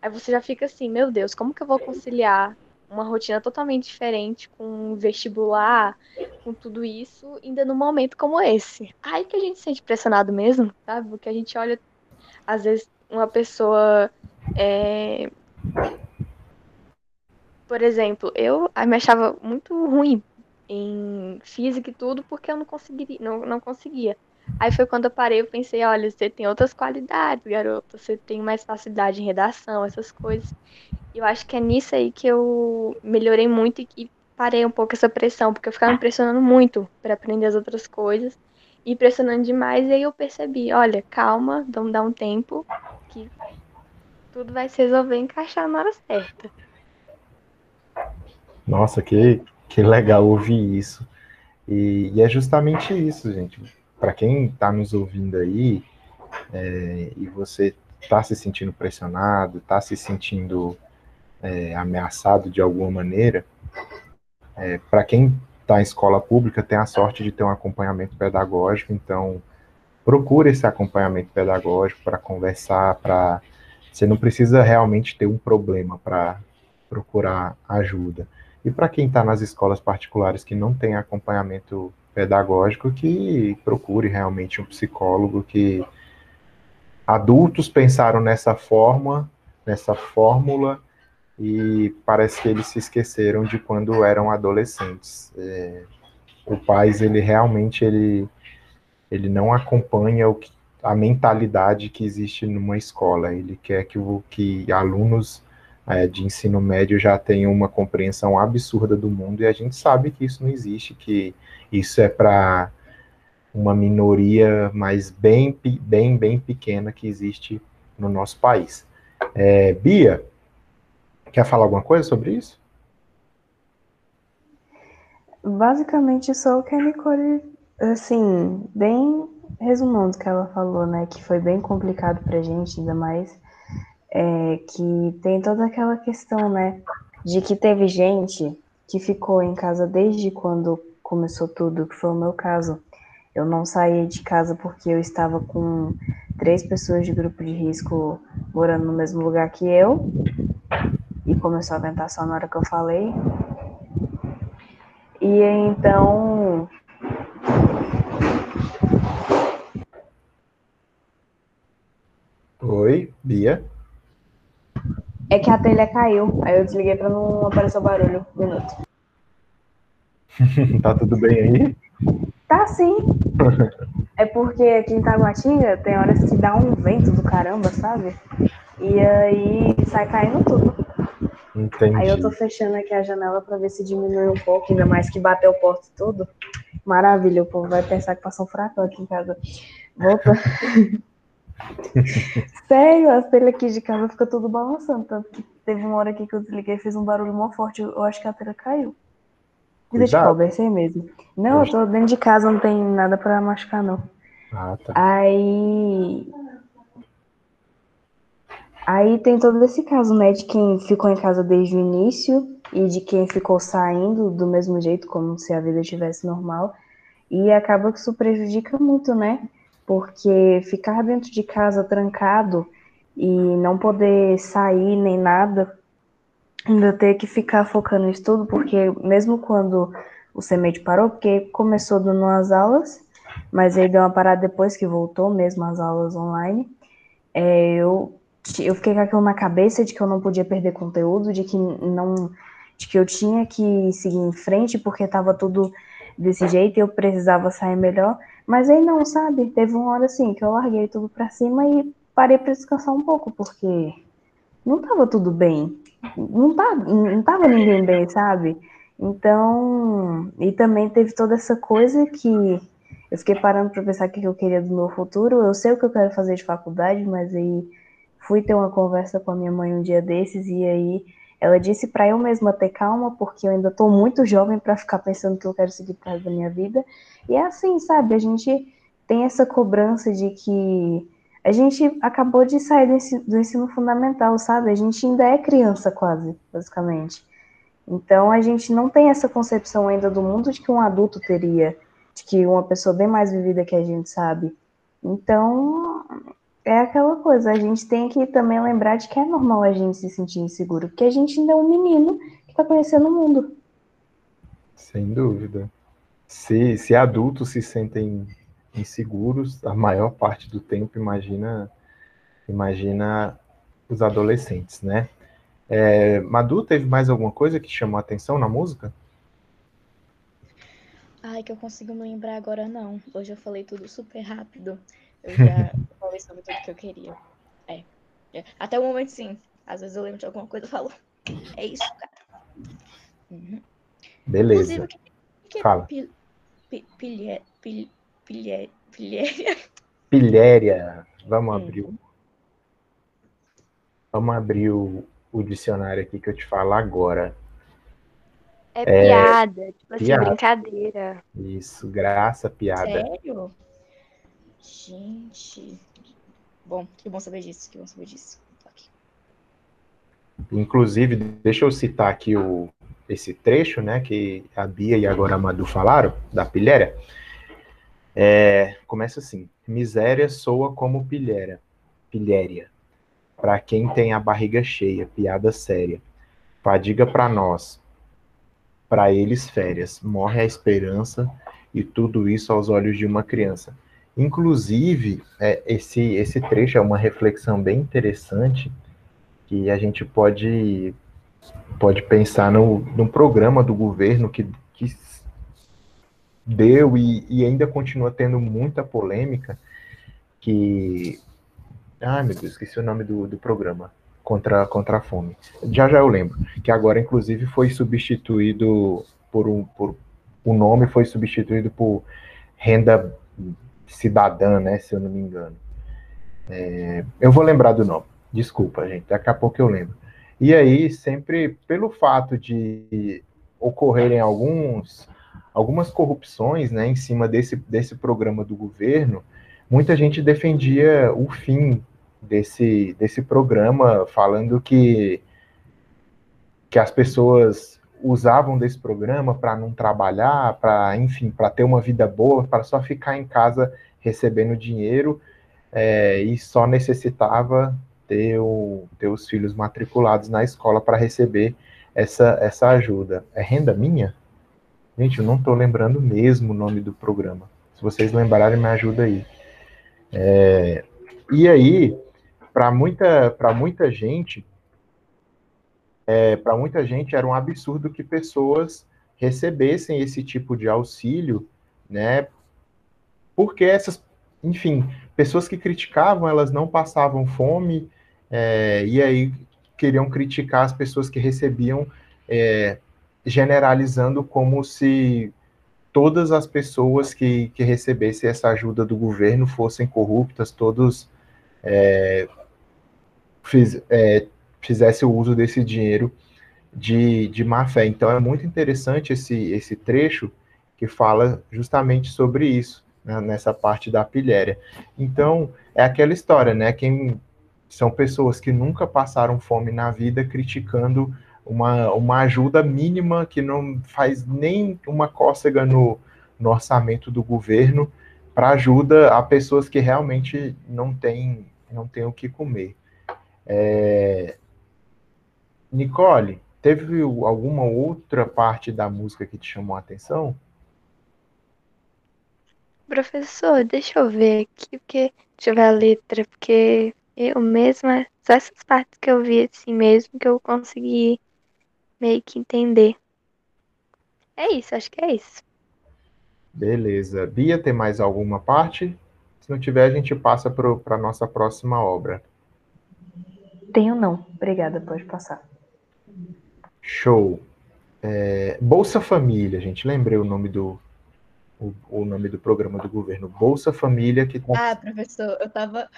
Speaker 4: Aí você já fica assim, meu Deus, como que eu vou conciliar uma rotina totalmente diferente com vestibular, com tudo isso, ainda num momento como esse? Aí que a gente se sente pressionado mesmo, sabe? Porque a gente olha, às vezes, uma pessoa. É... Por exemplo, eu me achava muito ruim em física e tudo porque eu não conseguiria, não, não conseguia. Aí foi quando eu parei, eu pensei, olha, você tem outras qualidades, garota, você tem mais facilidade em redação, essas coisas. Eu acho que é nisso aí que eu melhorei muito e, e parei um pouco essa pressão, porque eu ficava me pressionando muito para aprender as outras coisas e pressionando demais, e aí eu percebi, olha, calma, vamos dar um tempo, que tudo vai se resolver encaixar na hora certa.
Speaker 2: Nossa, que, que legal ouvir isso. E, e é justamente isso, gente. Para quem está nos ouvindo aí, é, e você está se sentindo pressionado, está se sentindo é, ameaçado de alguma maneira, é, para quem está em escola pública, tem a sorte de ter um acompanhamento pedagógico, então procure esse acompanhamento pedagógico para conversar, para Você não precisa realmente ter um problema para procurar ajuda. E para quem está nas escolas particulares que não tem acompanhamento pedagógico, que procure realmente um psicólogo que adultos pensaram nessa forma, nessa fórmula, e parece que eles se esqueceram de quando eram adolescentes. É, o Paz, ele realmente ele, ele não acompanha o que, a mentalidade que existe numa escola. Ele quer que, o, que alunos é, de ensino médio já tenham uma compreensão absurda do mundo, e a gente sabe que isso não existe, que isso é para uma minoria, mas bem, bem, bem pequena que existe no nosso país. É, Bia, quer falar alguma coisa sobre isso?
Speaker 5: Basicamente só o que a Nicole, assim, bem resumando o que ela falou, né, que foi bem complicado pra gente, ainda mais é, que tem toda aquela questão, né, de que teve gente que ficou em casa desde quando começou tudo, que foi o meu caso. Eu não saí de casa porque eu estava com três pessoas de grupo de risco morando no mesmo lugar que eu. E começou a ventar só na hora que eu falei. E então.
Speaker 2: Oi, Bia.
Speaker 5: É que a telha caiu. Aí eu desliguei para não aparecer o barulho. Um minuto.
Speaker 2: tá tudo bem aí?
Speaker 5: Tá sim. é porque aqui em Taguatinga tem horas que dá um vento do caramba, sabe? E aí sai caindo tudo.
Speaker 2: Entendi.
Speaker 5: Aí eu tô fechando aqui a janela para ver se diminui um pouco, ainda mais que bateu o porto tudo. Maravilha, o povo vai pensar que passou um furacão aqui em casa. Volta. Sério, as telhas aqui de casa ficam tudo balançando. Tanto que teve uma hora aqui que eu desliguei e fez um barulho mó forte. Eu acho que a telha caiu. Vida de pobre, é isso aí mesmo. Não, eu tô dentro de casa, não tem nada pra machucar, não.
Speaker 2: Ah, tá.
Speaker 5: Aí. Aí tem todo esse caso, né? De quem ficou em casa desde o início e de quem ficou saindo do mesmo jeito, como se a vida estivesse normal. E acaba que isso prejudica muito, né? Porque ficar dentro de casa trancado e não poder sair nem nada ainda ter que ficar focando no estudo, porque mesmo quando o CEMED parou, porque começou dando umas aulas, mas aí deu uma parada depois que voltou mesmo as aulas online, é, eu, eu fiquei com aquilo na cabeça de que eu não podia perder conteúdo, de que não de que eu tinha que seguir em frente porque estava tudo desse jeito e eu precisava sair melhor, mas aí não, sabe? Teve uma hora assim que eu larguei tudo para cima e parei para descansar um pouco, porque não estava tudo bem não, tá, não tava ninguém bem, sabe? Então, e também teve toda essa coisa que eu fiquei parando para pensar o que eu queria do meu futuro. Eu sei o que eu quero fazer de faculdade, mas aí fui ter uma conversa com a minha mãe um dia desses e aí ela disse para eu mesma ter calma, porque eu ainda estou muito jovem para ficar pensando que eu quero seguir para da minha vida. E é assim, sabe? A gente tem essa cobrança de que a gente acabou de sair do ensino, do ensino fundamental, sabe? A gente ainda é criança quase, basicamente. Então a gente não tem essa concepção ainda do mundo de que um adulto teria, de que uma pessoa bem mais vivida que a gente sabe. Então é aquela coisa, a gente tem que também lembrar de que é normal a gente se sentir inseguro, porque a gente ainda é um menino que está conhecendo o mundo.
Speaker 2: Sem dúvida. Se, se adultos se sentem inseguros a maior parte do tempo, imagina, imagina os adolescentes, né? É, Madu, teve mais alguma coisa que chamou a atenção na música?
Speaker 3: Ai, que eu consigo me lembrar agora, não. Hoje eu falei tudo super rápido. Eu já falei sobre tudo que eu queria. É. é. Até o momento, sim. Às vezes eu lembro de alguma coisa e falo, é isso, cara.
Speaker 2: Uhum. Beleza. Inclusive, que, que Fala. Pil,
Speaker 3: pil, pil, Pilhéria. Pilhéria.
Speaker 2: Pilhéria. Vamos hum. abrir o... Vamos abrir o, o dicionário aqui que eu te falo agora.
Speaker 4: É, é piada, tipo assim, piada. brincadeira.
Speaker 2: Isso, graça, piada.
Speaker 3: Sério? Gente. Bom, que bom saber disso, que bom saber disso.
Speaker 2: Inclusive, deixa eu citar aqui o, esse trecho, né, que a Bia e agora a Madu falaram, da pilhéria. É, começa assim: miséria soa como pilhéria, pilhéria. para quem tem a barriga cheia, piada séria. Fadiga para nós, para eles férias. Morre a esperança e tudo isso aos olhos de uma criança. Inclusive, é, esse, esse trecho é uma reflexão bem interessante que a gente pode, pode pensar no, no programa do governo que, que deu e, e ainda continua tendo muita polêmica, que... Ai, meu Deus, esqueci o nome do, do programa contra, contra a fome. Já já eu lembro. Que agora, inclusive, foi substituído por um. Por, o nome foi substituído por renda cidadã, né? Se eu não me engano. É, eu vou lembrar do nome. Desculpa, gente. Daqui a pouco eu lembro. E aí, sempre pelo fato de ocorrerem alguns, algumas corrupções né, em cima desse, desse programa do governo, muita gente defendia o fim desse, desse programa, falando que, que as pessoas usavam desse programa para não trabalhar, para, enfim, para ter uma vida boa, para só ficar em casa recebendo dinheiro é, e só necessitava ter, o, ter os filhos matriculados na escola para receber essa, essa ajuda. É renda minha? Gente, eu não estou lembrando mesmo o nome do programa. Se vocês lembrarem, me ajuda aí. É, e aí, para muita, muita gente, é, para muita gente era um absurdo que pessoas recebessem esse tipo de auxílio, né? Porque essas, enfim, pessoas que criticavam, elas não passavam fome, é, e aí queriam criticar as pessoas que recebiam, é, generalizando como se todas as pessoas que, que recebessem essa ajuda do governo fossem corruptas, todos é, fiz, é, fizesse o uso desse dinheiro de, de má fé. Então é muito interessante esse, esse trecho que fala justamente sobre isso, né, nessa parte da pilhéria. Então, é aquela história, né? Quem são pessoas que nunca passaram fome na vida criticando uma, uma ajuda mínima que não faz nem uma cócega no, no orçamento do governo para ajuda a pessoas que realmente não têm não têm o que comer. É... Nicole, teve alguma outra parte da música que te chamou a atenção?
Speaker 4: Professor, deixa eu ver aqui, porque deixa eu ver a letra, porque eu mesma, só essas partes que eu vi assim mesmo que eu consegui meio que entender. É isso, acho que é isso.
Speaker 2: Beleza. Bia, tem mais alguma parte? Se não tiver, a gente passa para a nossa próxima obra.
Speaker 5: Tenho não. Obrigada, pode passar.
Speaker 2: Show. É, Bolsa Família, gente, lembrei o nome do o, o, nome do programa do governo, Bolsa Família, que
Speaker 3: tá... Ah, professor, eu tava,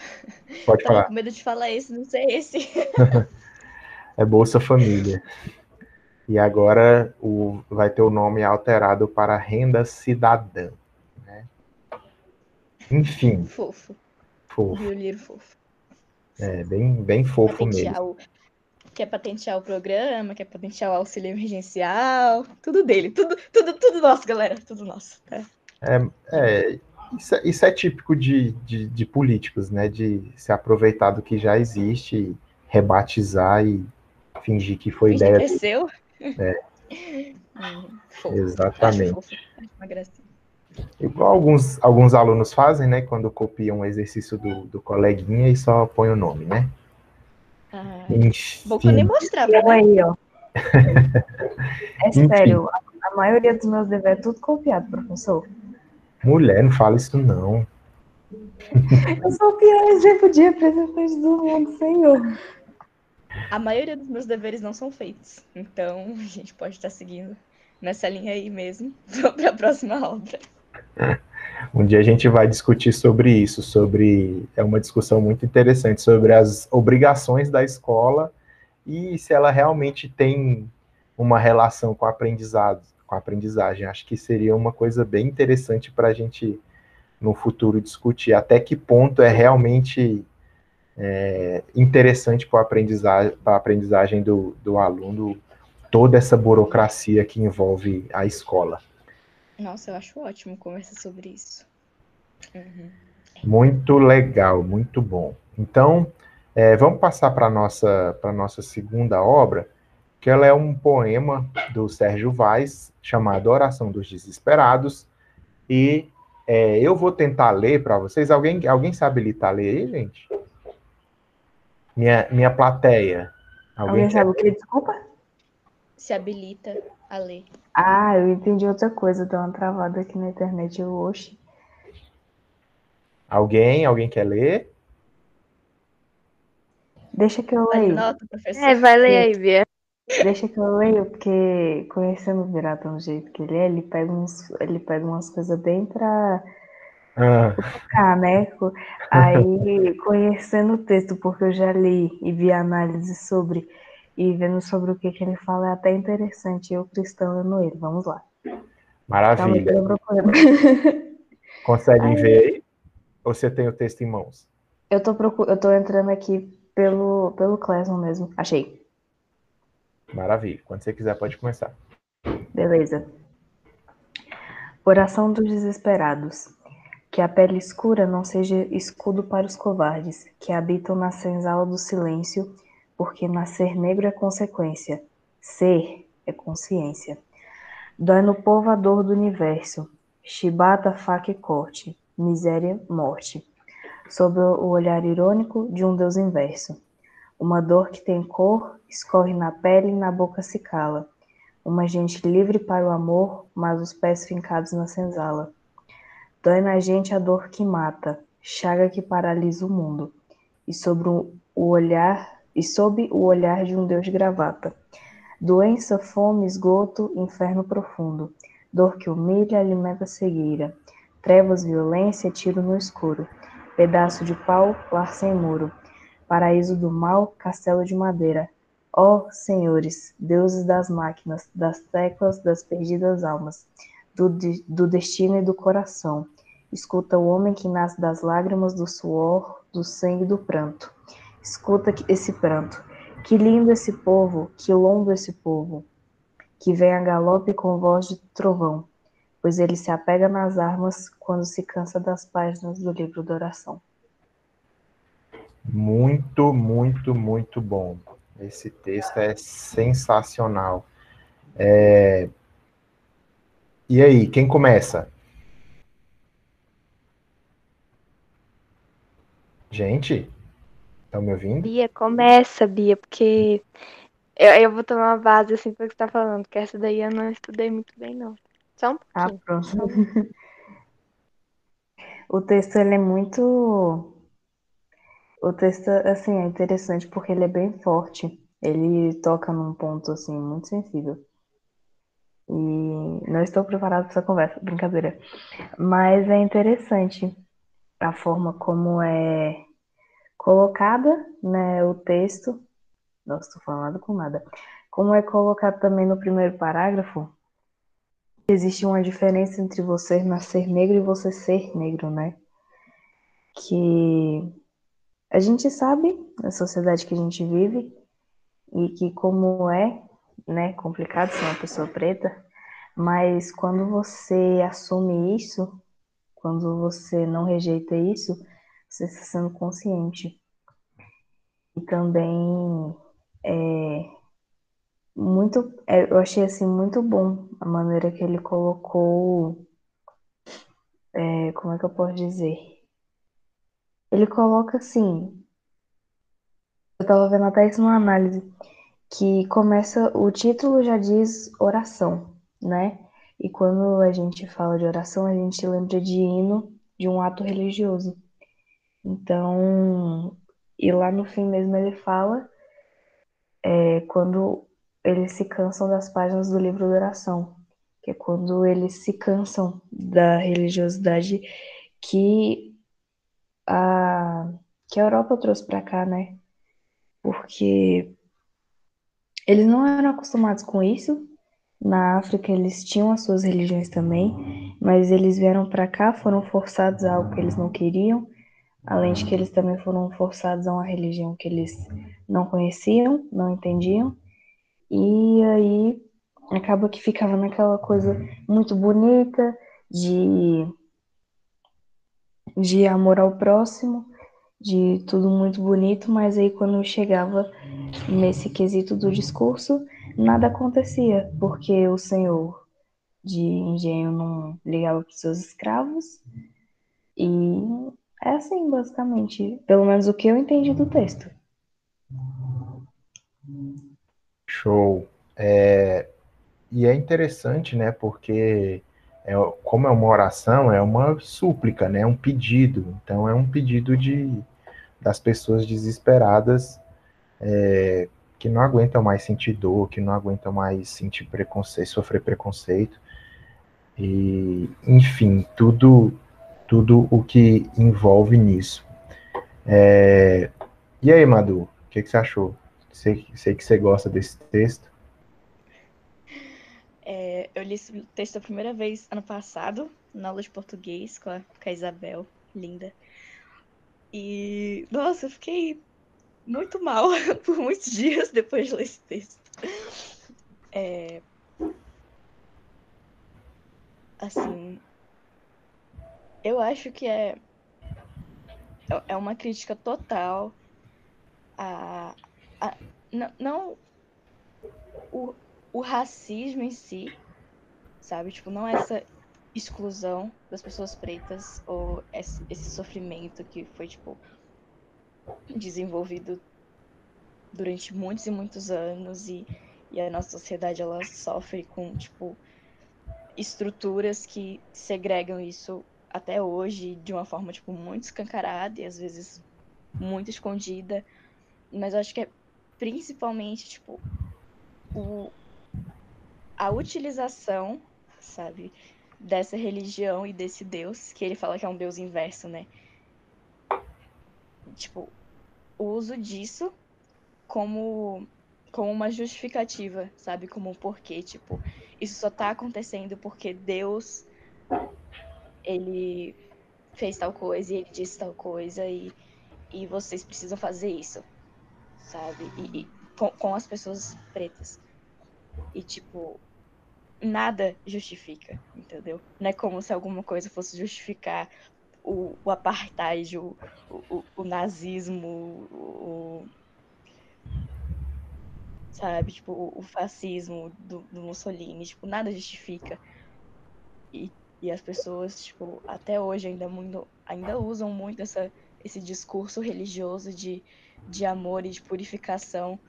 Speaker 2: Pode
Speaker 3: tava
Speaker 2: falar.
Speaker 3: com medo de falar esse, não sei esse.
Speaker 2: é Bolsa Família. E agora o, vai ter o nome alterado para Renda Cidadã. Né? Enfim.
Speaker 3: Fofo.
Speaker 2: Fofo.
Speaker 3: Violino fofo.
Speaker 2: É, bem, bem fofo mesmo.
Speaker 3: O, quer patentear o programa, quer patentear o auxílio emergencial, tudo dele, tudo, tudo, tudo nosso, galera, tudo nosso. Tá?
Speaker 2: É, é, isso, é, isso é típico de, de, de, políticos, né? De se aproveitar do que já existe, rebatizar e fingir que foi ideia.
Speaker 3: que é.
Speaker 2: É.
Speaker 3: Hum.
Speaker 2: Exatamente.
Speaker 3: Fofo.
Speaker 2: Igual alguns, alguns alunos fazem, né? Quando copiam um exercício do, do coleguinha e só põe o nome, né?
Speaker 3: Ah,
Speaker 2: Enfim.
Speaker 3: bom que eu nem mostrava,
Speaker 5: Eu
Speaker 3: né?
Speaker 5: aí, ó. É
Speaker 2: Enfim.
Speaker 5: sério, a, a maioria dos meus deveres é tudo copiado, professor.
Speaker 2: Mulher, não fala isso não.
Speaker 5: Eu sou o pior exemplo de representante do mundo, senhor.
Speaker 3: A maioria dos meus deveres não são feitos. Então, a gente pode estar seguindo nessa linha aí mesmo para a próxima obra.
Speaker 2: Um dia a gente vai discutir sobre isso, sobre é uma discussão muito interessante sobre as obrigações da escola e se ela realmente tem uma relação com aprendizado, com a aprendizagem. Acho que seria uma coisa bem interessante para a gente no futuro discutir até que ponto é realmente é, interessante para a aprendizagem, aprendizagem do, do aluno toda essa burocracia que envolve a escola.
Speaker 3: Nossa, eu acho ótimo conversar sobre isso. Uhum.
Speaker 2: Muito legal, muito bom. Então, É, vamos passar para a nossa, nossa segunda obra, que ela é um poema do Sérgio Vaz, chamado Oração dos Desesperados, e é, eu vou tentar ler para vocês. Alguém, alguém sabe habilitar ler aí, gente? Minha, minha plateia.
Speaker 5: Alguém, alguém sabe o que? Desculpa?
Speaker 3: Se habilita a ler.
Speaker 5: Ah, eu entendi outra coisa. Deu uma travada aqui na internet. Eu, oxe.
Speaker 2: Alguém? Alguém quer ler?
Speaker 5: Deixa que eu leio.
Speaker 4: É, vai ler aí, Bia.
Speaker 5: Deixa que eu leio, porque conhecendo o Virata do jeito que ele é, ele pega, uns, ele pega umas coisas bem pra ah. né? Aí, conhecendo o texto, porque eu já li e vi análise sobre, e vendo sobre o que, que ele fala, é até interessante. Eu, cristão, no ele. Vamos lá.
Speaker 2: Maravilha. Conseguem aí. ver aí? Ou você tem o texto em mãos?
Speaker 5: Eu tô, procur... eu tô entrando aqui pelo, pelo Classroom mesmo. Achei.
Speaker 2: Maravilha. Quando você quiser, pode começar.
Speaker 5: Beleza. Oração dos desesperados. Que a pele escura não seja escudo para os covardes, que habitam na senzala do silêncio, porque nascer negro é consequência, ser é consciência. Dói no povo a dor do universo, chibata, faca e corte, miséria, morte, sob o olhar irônico de um Deus inverso. Uma dor que tem cor, escorre na pele e na boca se cala. Uma gente livre para o amor, mas os pés fincados na senzala. Dói na gente a dor que mata, chaga que paralisa o mundo. E sobre o olhar, e sob o olhar de um Deus de gravata. Doença, fome, esgoto, inferno profundo. Dor que humilha, alimenta cegueira. Trevas, violência, tiro no escuro. Pedaço de pau, lar sem muro paraíso do mal, castelo de madeira. Ó oh, senhores, deuses das máquinas, das teclas, das perdidas almas, do, de, do destino e do coração. Escuta o homem que nasce das lágrimas, do suor, do sangue e do pranto. Escuta esse pranto. Que lindo esse povo, que longo esse povo, que vem a galope com voz de trovão, pois ele se apega nas armas quando se cansa das páginas do livro da oração.
Speaker 2: Muito, muito, muito bom. Esse texto é sensacional. É... E aí, quem começa? Gente, estão me ouvindo?
Speaker 4: Bia, começa, Bia, porque eu, eu vou tomar uma base assim para o que você está falando, que essa daí eu não estudei muito bem, não. Só um
Speaker 5: ah, pouquinho. Ah, pronto. o texto ele é muito o texto, assim, é interessante porque ele é bem forte. Ele toca num ponto, assim, muito sensível. E não estou preparado para essa conversa, brincadeira. Mas é interessante a forma como é colocada, né, o texto. Nossa, estou falando com nada. Como é colocado também no primeiro parágrafo, existe uma diferença entre você nascer negro e você ser negro, né? Que a gente sabe, na sociedade que a gente vive, e que como é, né, complicado ser uma pessoa preta, mas quando você assume isso, quando você não rejeita isso, você está sendo consciente. E também é muito, é, eu achei assim muito bom a maneira que ele colocou, é, como é que eu posso dizer? Ele coloca assim. Eu estava vendo até isso numa análise, que começa, o título já diz oração, né? E quando a gente fala de oração, a gente lembra de hino, de um ato religioso. Então, e lá no fim mesmo ele fala é, quando eles se cansam das páginas do livro de oração, que é quando eles se cansam da religiosidade que a, que a Europa trouxe para cá, né? Porque eles não eram acostumados com isso. Na África eles tinham as suas religiões também, mas eles vieram para cá, foram forçados a algo que eles não queriam, além de que eles também foram forçados a uma religião que eles não conheciam, não entendiam. E aí acaba que ficava naquela coisa muito bonita de de amor ao próximo de tudo muito bonito, mas aí quando chegava nesse quesito do discurso, nada acontecia, porque o senhor de engenho não ligava para os seus escravos. E é assim, basicamente, pelo menos o que eu entendi do texto.
Speaker 2: Show. É, e é interessante, né? Porque é, como é uma oração, é uma súplica, né? É um pedido. Então é um pedido de das pessoas desesperadas é, que não aguentam mais sentir dor, que não aguentam mais sentir preconceito, sofrer preconceito. E, enfim, tudo tudo o que envolve nisso. É, e aí, Madu, o que, que você achou? Sei, sei que você gosta desse texto.
Speaker 3: É, eu li esse texto a primeira vez ano passado, na aula de português com a, com a Isabel, linda. E, nossa, eu fiquei muito mal por muitos dias depois de ler esse texto. É, assim, eu acho que é, é uma crítica total a, a não, não o, o racismo em si, sabe? Tipo, não essa exclusão das pessoas pretas ou esse, esse sofrimento que foi, tipo, desenvolvido durante muitos e muitos anos e, e a nossa sociedade, ela sofre com, tipo, estruturas que segregam isso até hoje de uma forma, tipo, muito escancarada e às vezes muito escondida. Mas eu acho que é principalmente, tipo, o, a utilização, sabe, dessa religião e desse Deus, que ele fala que é um Deus inverso, né? Tipo, o uso disso como, como uma justificativa, sabe? Como um porquê, tipo, isso só tá acontecendo porque Deus, ele fez tal coisa e ele disse tal coisa e, e vocês precisam fazer isso, sabe? E, e com, com as pessoas pretas. E, tipo, nada justifica, entendeu? Não é como se alguma coisa fosse justificar o, o apartheid, o, o, o nazismo, o, sabe, tipo, o, fascismo do, do, Mussolini, tipo, nada justifica. E, e as pessoas, tipo, até hoje ainda muito, ainda usam muito essa, esse discurso religioso de, de amor e de purificação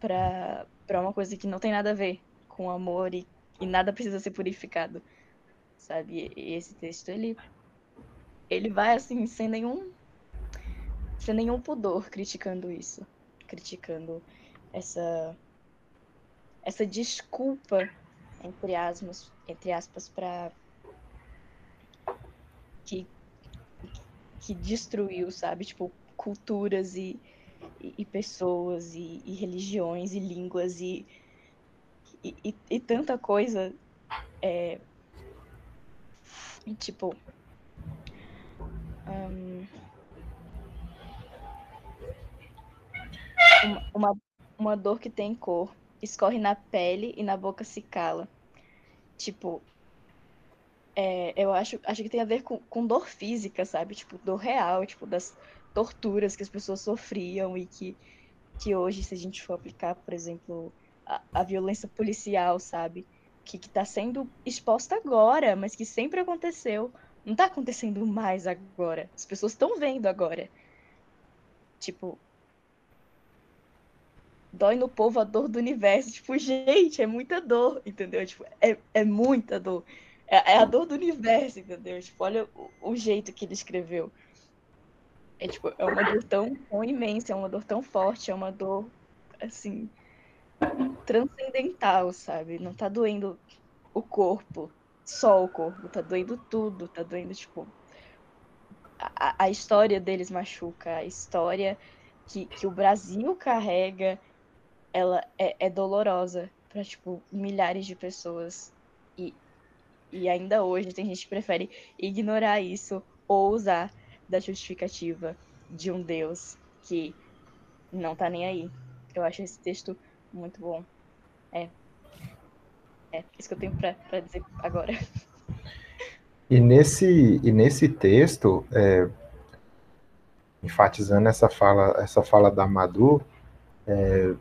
Speaker 3: para uma coisa que não tem nada a ver com amor e e nada precisa ser purificado, sabe? E esse texto ele ele vai assim sem nenhum sem nenhum pudor criticando isso, criticando essa essa desculpa entre aspas entre aspas para que que destruiu, sabe? Tipo, culturas e, e, pessoas e, e, religiões e línguas e e, e, e tanta coisa. É, tipo. Um, uma, uma dor que tem cor, escorre na pele e na boca se cala. Tipo, é, eu acho, acho que tem a ver com, com dor física, sabe? Tipo, dor real, tipo, das torturas que as pessoas sofriam e que, que hoje, se a gente for aplicar, por exemplo, a, violência policial, sabe? Que, está sendo exposta agora, mas que sempre aconteceu. Não está acontecendo mais agora. As pessoas estão vendo agora. Tipo. Dói no povo a dor do universo. Tipo, gente, é muita dor, entendeu? Tipo, é, é muita dor. É, é a dor do universo, entendeu? Tipo, olha o, o jeito que ele escreveu. É, tipo, é uma dor tão, tão imensa, é uma dor tão forte, é uma dor, assim, transcendental, sabe? Não tá doendo o corpo, só o corpo, tá doendo tudo, tá doendo, tipo. A, a história deles machuca, a história que, que o Brasil carrega, ela é, é dolorosa para tipo, milhares de pessoas. E, e ainda hoje tem gente que prefere ignorar isso ou usar da justificativa de um Deus que não tá nem aí. Eu acho esse texto muito bom. É. É isso que eu tenho para dizer agora.
Speaker 2: E nesse, e nesse texto, é, enfatizando essa fala, essa fala da Madu, é,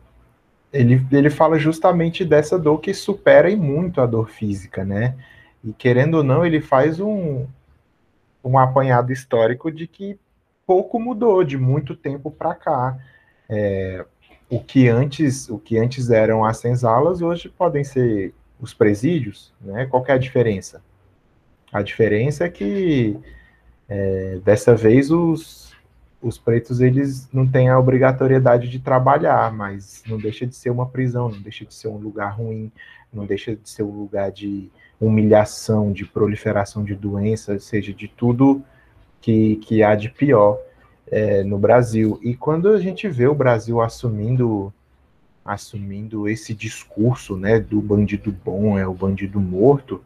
Speaker 2: ele, ele fala justamente dessa dor que supera em muito a dor física, né? E querendo ou não, ele faz um, um apanhado histórico de que pouco mudou de muito tempo para cá. É, o que antes o que antes eram as senzalas hoje podem ser os presídios, né? Qual é a diferença? A diferença é que é, dessa vez os, os pretos eles não têm a obrigatoriedade de trabalhar, mas não deixa de ser uma prisão, não deixa de ser um lugar ruim, não deixa de ser um lugar de humilhação, de proliferação de doenças, seja de tudo que, que há de pior é, no Brasil. E quando a gente vê o Brasil assumindo assumindo esse discurso né, do bandido bom é o bandido morto,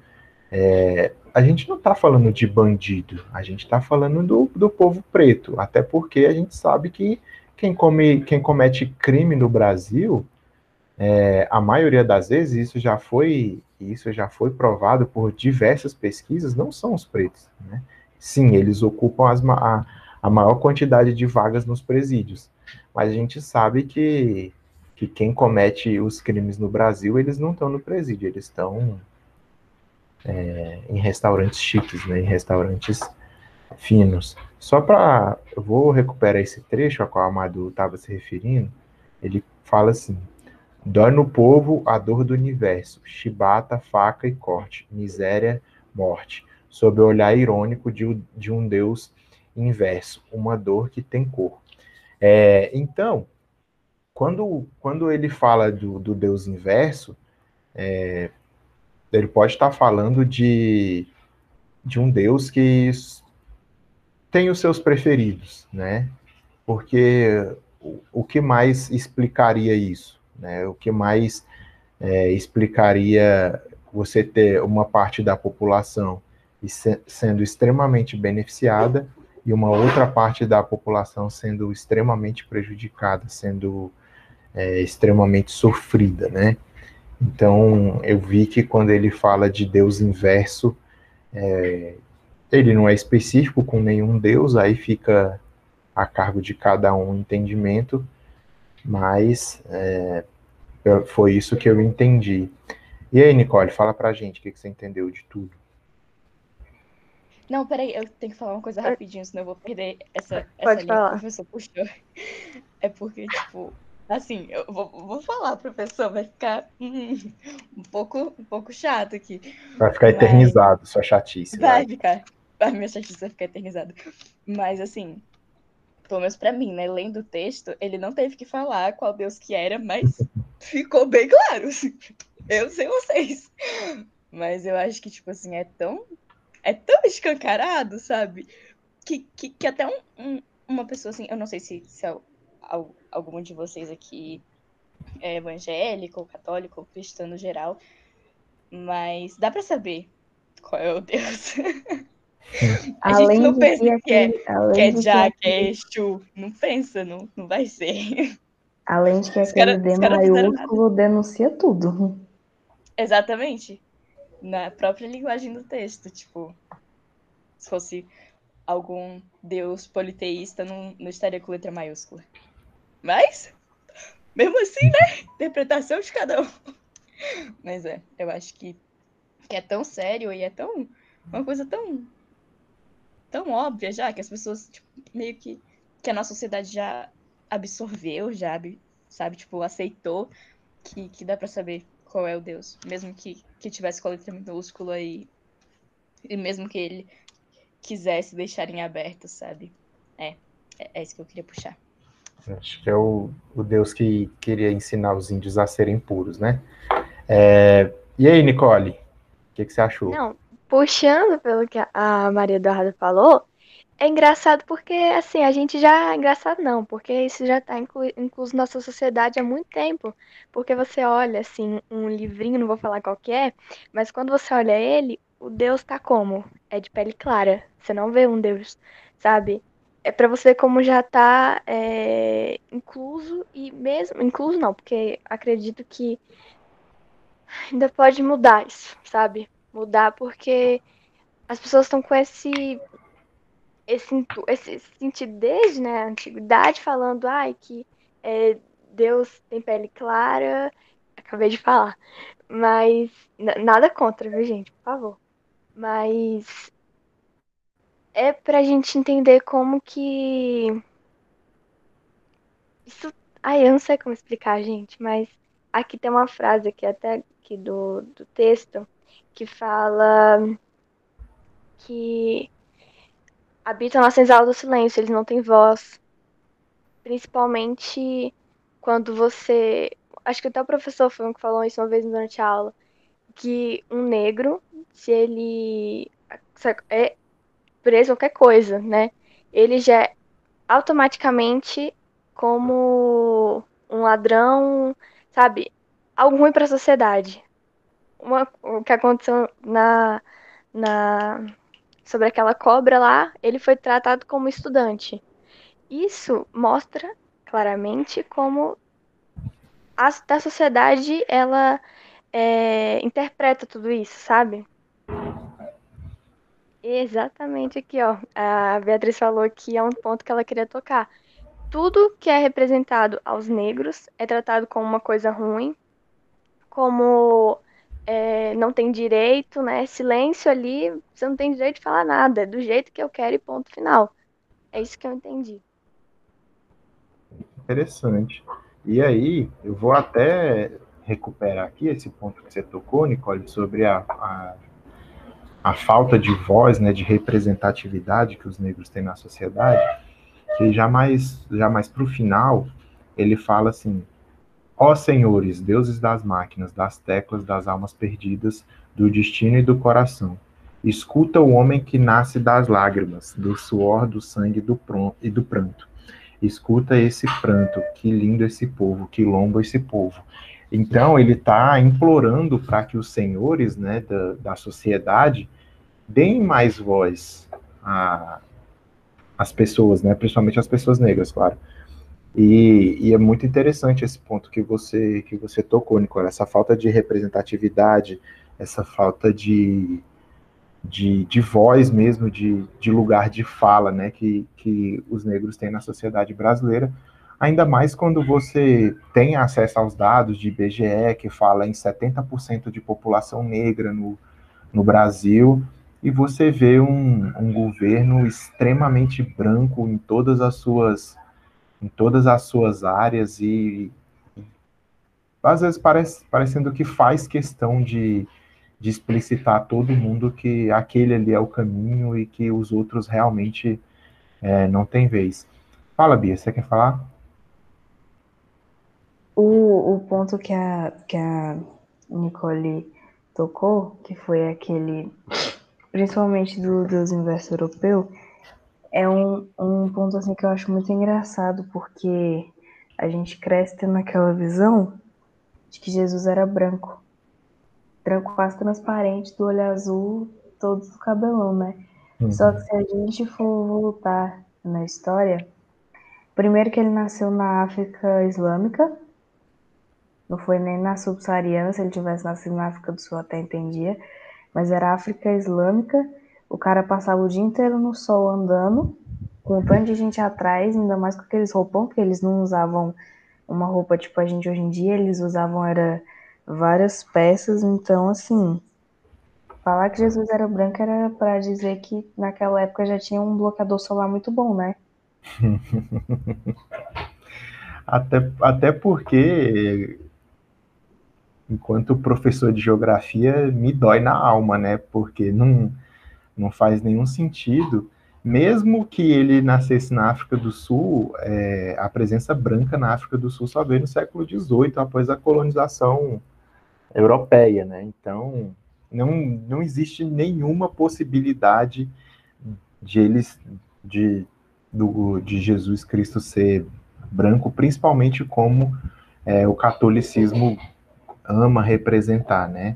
Speaker 2: é, a gente não está falando de bandido, a gente está falando do, do povo preto, até porque a gente sabe que quem, come, quem comete crime no Brasil, é, a maioria das vezes, isso já foi isso já foi provado por diversas pesquisas, não são os pretos. Né? Sim, eles ocupam as, a, a maior quantidade de vagas nos presídios, mas a gente sabe que, que quem comete os crimes no Brasil, eles não estão no presídio, eles estão é, em restaurantes chiques, né, em restaurantes finos. Só para. Eu vou recuperar esse trecho a qual o Amado estava se referindo. Ele fala assim: Dói no povo a dor do universo, chibata, faca e corte, miséria, morte, sob o olhar irônico de, de um Deus inverso, uma dor que tem cor. É, então, quando, quando ele fala do, do Deus inverso, é, ele pode estar falando de, de um Deus que tem os seus preferidos, né? Porque o, o que mais explicaria isso? Né? O que mais é, explicaria você ter uma parte da população sendo extremamente beneficiada e uma outra parte da população sendo extremamente prejudicada, sendo é, extremamente sofrida, né? Então, eu vi que quando ele fala de Deus inverso, é, ele não é específico com nenhum Deus, aí fica a cargo de cada um entendimento, mas é, foi isso que eu entendi. E aí, Nicole, fala pra gente o que, que você entendeu de tudo.
Speaker 3: Não, peraí, eu tenho que falar uma coisa rapidinho, senão eu vou perder essa, essa
Speaker 4: Pode
Speaker 3: linha
Speaker 4: falar.
Speaker 3: que o professor puxou. É porque, tipo, assim, eu vou, vou falar, professor, vai ficar hum, um, pouco, um pouco chato aqui.
Speaker 2: Vai ficar
Speaker 3: Mas-
Speaker 2: eternizado, sua chatice.
Speaker 3: Vai
Speaker 2: Vai.
Speaker 3: ficar. A minha chatice vai ficar eternizada. Mas assim, pelo menos pra mim, né? Lendo o texto, ele não teve que falar qual Deus que era, mas ficou bem claro. Eu sei vocês. Mas eu acho que, tipo assim, é tão. É tão escancarado, sabe? Que, que, que até um, um- uma pessoa assim, eu não sei se, se al- algum de vocês aqui é evangélico, católico, cristão no geral, mas dá pra saber qual é o Deus. A gente não pensa
Speaker 5: que
Speaker 3: que é-
Speaker 5: além
Speaker 3: que é
Speaker 5: de que
Speaker 3: é Exu. Não pensa, não, não vai ser.
Speaker 5: Além de que aquele
Speaker 3: cara-
Speaker 5: D maiúsculo denuncia tudo.
Speaker 3: Exatamente. Na própria linguagem do texto, tipo, se fosse algum deus politeísta, não, não estaria com letra maiúscula. Mas, mesmo assim, né? Interpretação de cada um. Mas é, eu acho que, que é tão sério e é tão. Uma coisa tão. Tão óbvia já, que as pessoas, tipo, meio que. que a nossa sociedade já absorveu, já, ab- sabe, tipo, aceitou, que, que dá pra saber qual é o Deus. Mesmo que, que tivesse com a letra minúscula e, e mesmo que ele quisesse deixar em aberto, sabe? É, é, é isso que eu queria puxar.
Speaker 2: Acho que é o, o Deus que queria ensinar os índios a serem puros, né? É, e aí, Nicole? O que, que você achou?
Speaker 4: Não, puxando pelo que a- Maria Eduarda falou, é engraçado porque, assim, a gente já. Engraçado não, porque isso já está incluso na nossa sociedade há muito tempo. Porque você olha, assim, um livrinho, não vou falar qual que é, mas quando você olha ele, o Deus tá como? É de pele clara. Você não vê um Deus, sabe? É pra você como já tá é, incluso e mesmo. Incluso não, porque acredito que ainda pode mudar isso, sabe? Mudar porque as pessoas estão com esse esse, esse sentido desde né, a antiguidade, falando ai, que é, Deus tem pele clara, acabei de falar. Mas nada contra, viu, gente? Por favor. Mas é pra gente entender como que. Isso. Ai, eu não sei como explicar, gente, mas aqui tem uma frase aqui, até aqui do, do texto, que fala que habitam na senzala do silêncio, eles não têm voz. Principalmente quando você. Acho que até o professor foi um que falou isso uma vez durante a aula. Que um negro, se ele é preso qualquer coisa, né? Ele já é automaticamente como um ladrão, sabe? Algo ruim para a sociedade. Uma, o que aconteceu na, na sobre aquela cobra lá, ele foi tratado como estudante. Isso mostra claramente como a da sociedade ela é, interpreta tudo isso, sabe? Exatamente aqui, ó. A Beatriz falou que é um ponto que ela queria tocar. Tudo que é representado aos negros é tratado como uma coisa ruim, como é, não tem direito, né? Silêncio ali, você não tem direito de falar nada, é do jeito que eu quero e ponto final. É isso que eu entendi.
Speaker 2: Interessante. E aí, eu vou até recuperar aqui esse ponto que você tocou, Nicole, sobre a, a, a falta de voz, né, de representatividade que os negros têm na sociedade, que já mais, já mais para o final, ele fala assim, Ó senhores, deuses das máquinas, das teclas, das almas perdidas, do destino e do coração, escuta o homem que nasce das lágrimas, do suor, do sangue do e do pranto. Escuta esse pranto, que lindo esse povo, que lombo esse povo. Então, ele está implorando para que os senhores né, da, da sociedade deem mais voz às pessoas, né, principalmente às pessoas negras, claro e, e, é muito interessante esse ponto que você que você tocou, Nicola, essa falta de representatividade, essa falta de, de, de voz mesmo, de, de lugar de fala, né, que, que os negros têm na sociedade brasileira, ainda mais quando você tem acesso aos dados de IBGE, que fala em 70% de população negra no, no Brasil, e você vê um, um governo extremamente branco em todas as suas em todas as suas áreas e às vezes parece, parecendo que faz questão de, de explicitar a todo mundo que aquele ali é o caminho e que os outros realmente é, não têm vez. Fala, Bia, você quer falar?
Speaker 5: O, o ponto que a, que a Nicole tocou, que foi aquele, principalmente do, dos universo europeu, é um, um ponto assim que eu acho muito engraçado, porque a gente cresce tendo aquela visão de que Jesus era branco. Branco quase transparente, do olho azul, todo o cabelão, né? Uhum. Só que se a gente for voltar na história, primeiro que ele nasceu na África Islâmica, não foi nem na subsaariana, se ele tivesse nascido na África do Sul até entendia, mas era África Islâmica, o cara passava o dia inteiro no sol andando, com um tanto de gente atrás, ainda mais com aqueles roupão, que eles não usavam uma roupa tipo a gente hoje em dia, eles usavam era várias peças, então assim, falar que Jesus era branco era para dizer que naquela época já tinha um bloqueador solar muito bom, né?
Speaker 2: até, até porque enquanto professor de geografia me dói na alma, né? Porque não não faz nenhum sentido. Mesmo que ele nascesse na África do Sul, é, a presença branca na África do Sul só veio no século XVIII, após a colonização europeia, né? Então, não, não existe nenhuma possibilidade de eles, de, do, de Jesus Cristo ser branco, principalmente como é, o catolicismo ama representar, né?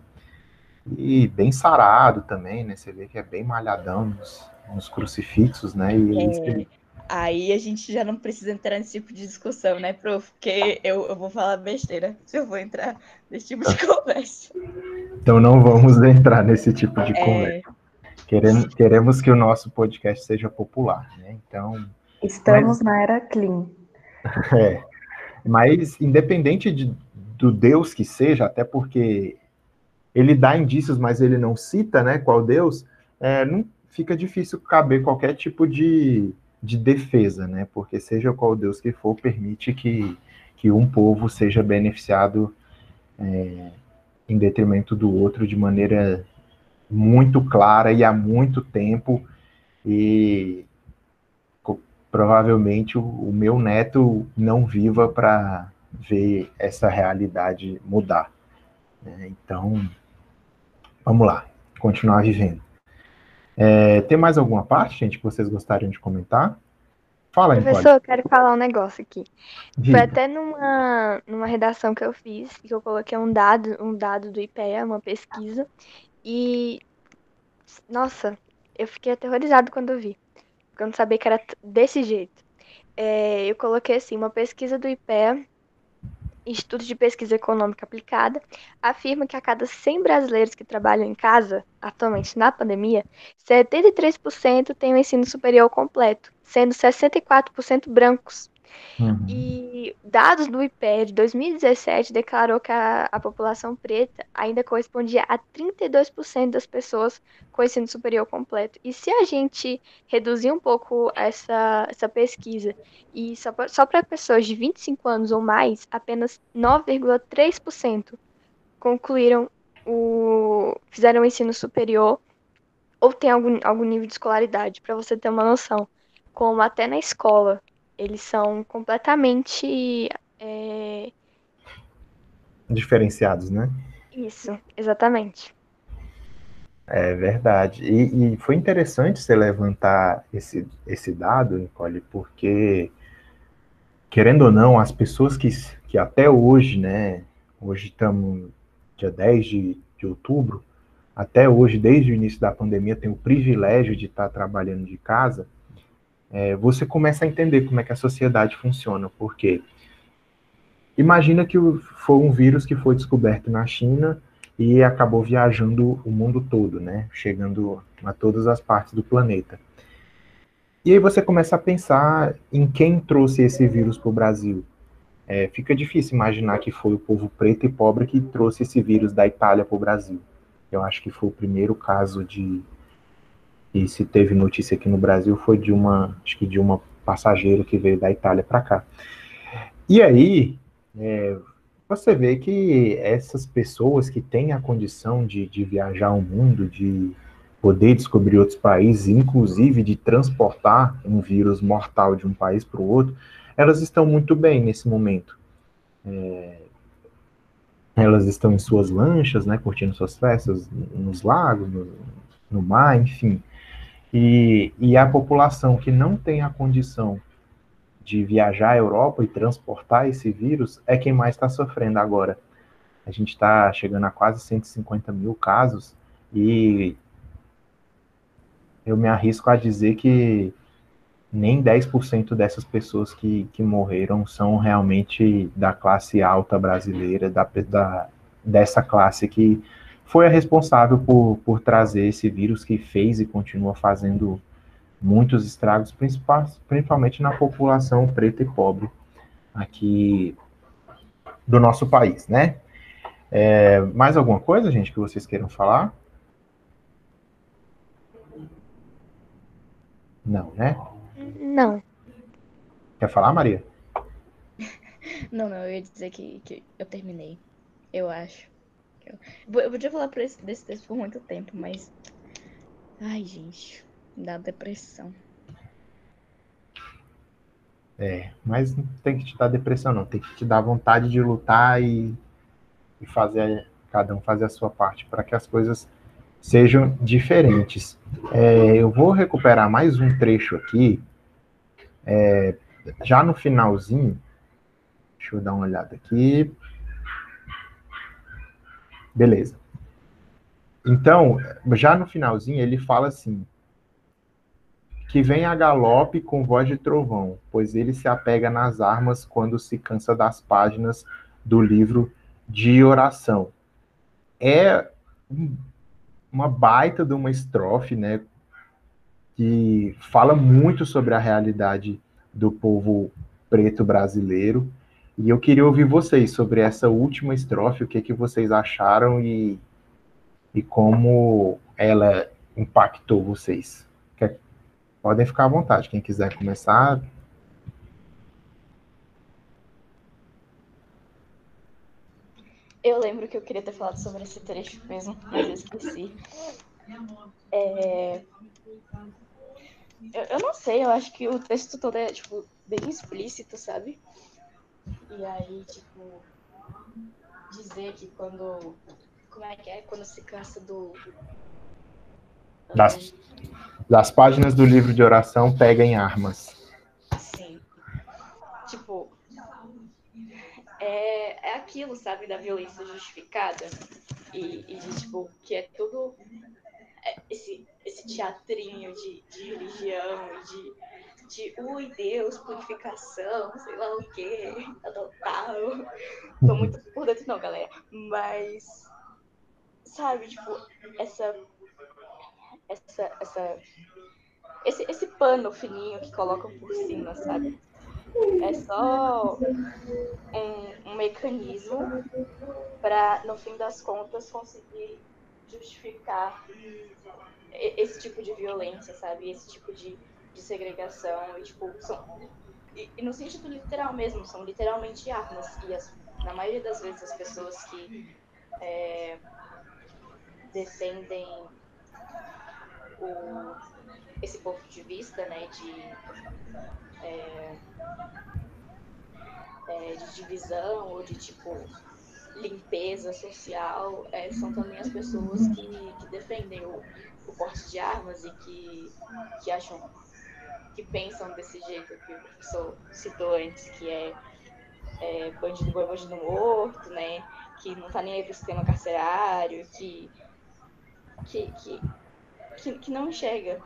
Speaker 2: E bem sarado também, né? Você vê que é bem malhadão nos, nos crucifixos, né? E
Speaker 3: é, Aí a gente já não precisa entrar nesse tipo de discussão, né, prof? Porque eu, eu vou falar besteira se eu vou entrar nesse tipo de conversa.
Speaker 2: Então não vamos entrar nesse tipo de é... conversa. Queremos, queremos que o nosso podcast seja popular, né? Então.
Speaker 5: Estamos mas, na era clean.
Speaker 2: É. Mas, independente de, do Deus que seja, até porque ele dá indícios, mas ele não cita, né, qual Deus, é, não fica difícil caber qualquer tipo de, de defesa, né? Porque seja qual Deus que for, permite que, que um povo seja beneficiado é, em detrimento do outro de maneira muito clara e há muito tempo. E provavelmente o, o meu neto não viva para ver essa realidade mudar. Né? Então, vamos lá, continuar vivendo. É, tem mais alguma parte, gente, que vocês gostariam de comentar? Fala,
Speaker 4: Professor, Nicole. eu quero falar um negócio aqui. Diga. Foi até numa, numa redação que eu fiz, que eu coloquei um dado, um dado do IPEA, uma pesquisa, e nossa, eu fiquei aterrorizado quando eu vi. Porque eu não sabia que era desse jeito. É, eu coloquei assim, uma pesquisa do IPEA Instituto de Pesquisa Econômica Aplicada, afirma que a cada 100 brasileiros que trabalham em casa, atualmente na pandemia, 73% têm o ensino superior completo, sendo 64% brancos. Uhum. E dados do IPE de 2017 declarou que a, a população preta ainda correspondia a 32% das pessoas com ensino superior completo. E se a gente reduzir um pouco essa, essa pesquisa e só, só para pessoas de 25 anos ou mais, apenas 9,3% concluíram o fizeram o ensino superior ou tem algum, algum nível de escolaridade, para você ter uma noção. Como até na escola, eles são completamente. É...
Speaker 2: Diferenciados, né?
Speaker 4: Isso, exatamente.
Speaker 2: É verdade. E, e, foi interessante você levantar esse, esse dado, Nicole, porque, querendo ou não, as pessoas que, que até hoje, né? Hoje estamos dia 10 de, de outubro, até hoje, desde o início da pandemia, tem o privilégio de estar trabalhando de casa é, você começa a entender como é que a sociedade funciona, porque imagina que foi um vírus que foi descoberto na China e acabou viajando o mundo todo, né? Chegando a todas as partes do planeta. E aí você começa a pensar em quem trouxe esse vírus para o Brasil. É, fica difícil imaginar que foi o povo preto e pobre que trouxe esse vírus da Itália para o Brasil. Eu acho que foi o primeiro caso de e se teve notícia aqui no Brasil foi de uma, acho que de uma passageira que veio da Itália para cá. E aí, é, você vê que essas pessoas que têm a condição de, de viajar o mundo, de poder descobrir outros países, inclusive de transportar um vírus mortal de um país para o outro, elas estão muito bem nesse momento. É, elas estão em suas lanchas, né, curtindo suas festas nos lagos, no, no mar, enfim. E, e a população que não tem a condição de viajar à Europa e transportar esse vírus é quem mais está sofrendo agora. A gente está chegando a quase 150 mil casos e eu me arrisco a dizer que nem 10% dessas pessoas que, que morreram são realmente da classe alta brasileira, da, da, dessa classe que foi a responsável por, por trazer esse vírus que fez e continua fazendo muitos estragos, principalmente na população preta e pobre aqui do nosso país, né? É, mais alguma coisa, gente, que vocês queiram falar? Não, né?
Speaker 4: Não.
Speaker 2: Quer falar, Maria?
Speaker 3: Não, não, eu ia dizer que, que eu terminei. Eu acho. Eu podia falar desse texto por muito tempo, mas. Ai, gente. Dá depressão.
Speaker 2: É, mas não tem que te dar depressão, não. Tem que te dar vontade de lutar e, e fazer, cada um fazer a sua parte para que as coisas sejam diferentes. É, eu vou recuperar mais um trecho aqui, é, já no finalzinho. Deixa eu dar uma olhada aqui. Beleza. Então, já no finalzinho, ele fala assim: que vem a galope com voz de trovão, pois ele se apega nas armas quando se cansa das páginas do livro de oração. É uma baita de uma estrofe, né? Que fala muito sobre a realidade do povo preto brasileiro. E eu queria ouvir vocês sobre essa última estrofe, o que, que vocês acharam e, e como ela impactou vocês. Quer, podem ficar à vontade, quem quiser começar.
Speaker 3: Eu lembro que eu queria ter falado sobre esse trecho mesmo, mas eu esqueci. É... Eu, eu não sei, eu acho que o texto todo é, tipo, bem explícito, sabe? E aí, tipo, dizer que quando. Como é que é? Quando se cansa do.
Speaker 2: Das, das páginas do livro de oração, pega em armas.
Speaker 3: Sim. Tipo. É, é aquilo, sabe, da violência justificada. E, e de, tipo, que é tudo. É esse, esse teatrinho de, de religião e de de ui, Deus, purificação, sei lá o quê, adotar. Tô muito por dentro, não, galera. Mas, sabe, tipo, essa. Essa. essa esse, esse pano fininho que colocam por cima, sabe? É só um, um mecanismo para, no fim das contas, conseguir justificar esse tipo de violência, sabe? Esse tipo de de segregação e, tipo, são, e, e, no sentido literal mesmo, são literalmente armas. E as, na maioria das vezes as pessoas que é, defendem o, esse ponto de vista, né, de, é, é, de divisão ou de, tipo, limpeza social, é, são também as pessoas que, que defendem o, o porte de armas e que, que acham que pensam desse jeito que o professor citou antes, que é, é bandido bom, bandido morto, né? Que não tá nem aí pro sistema carcerário, que, que, que, que, que não enxerga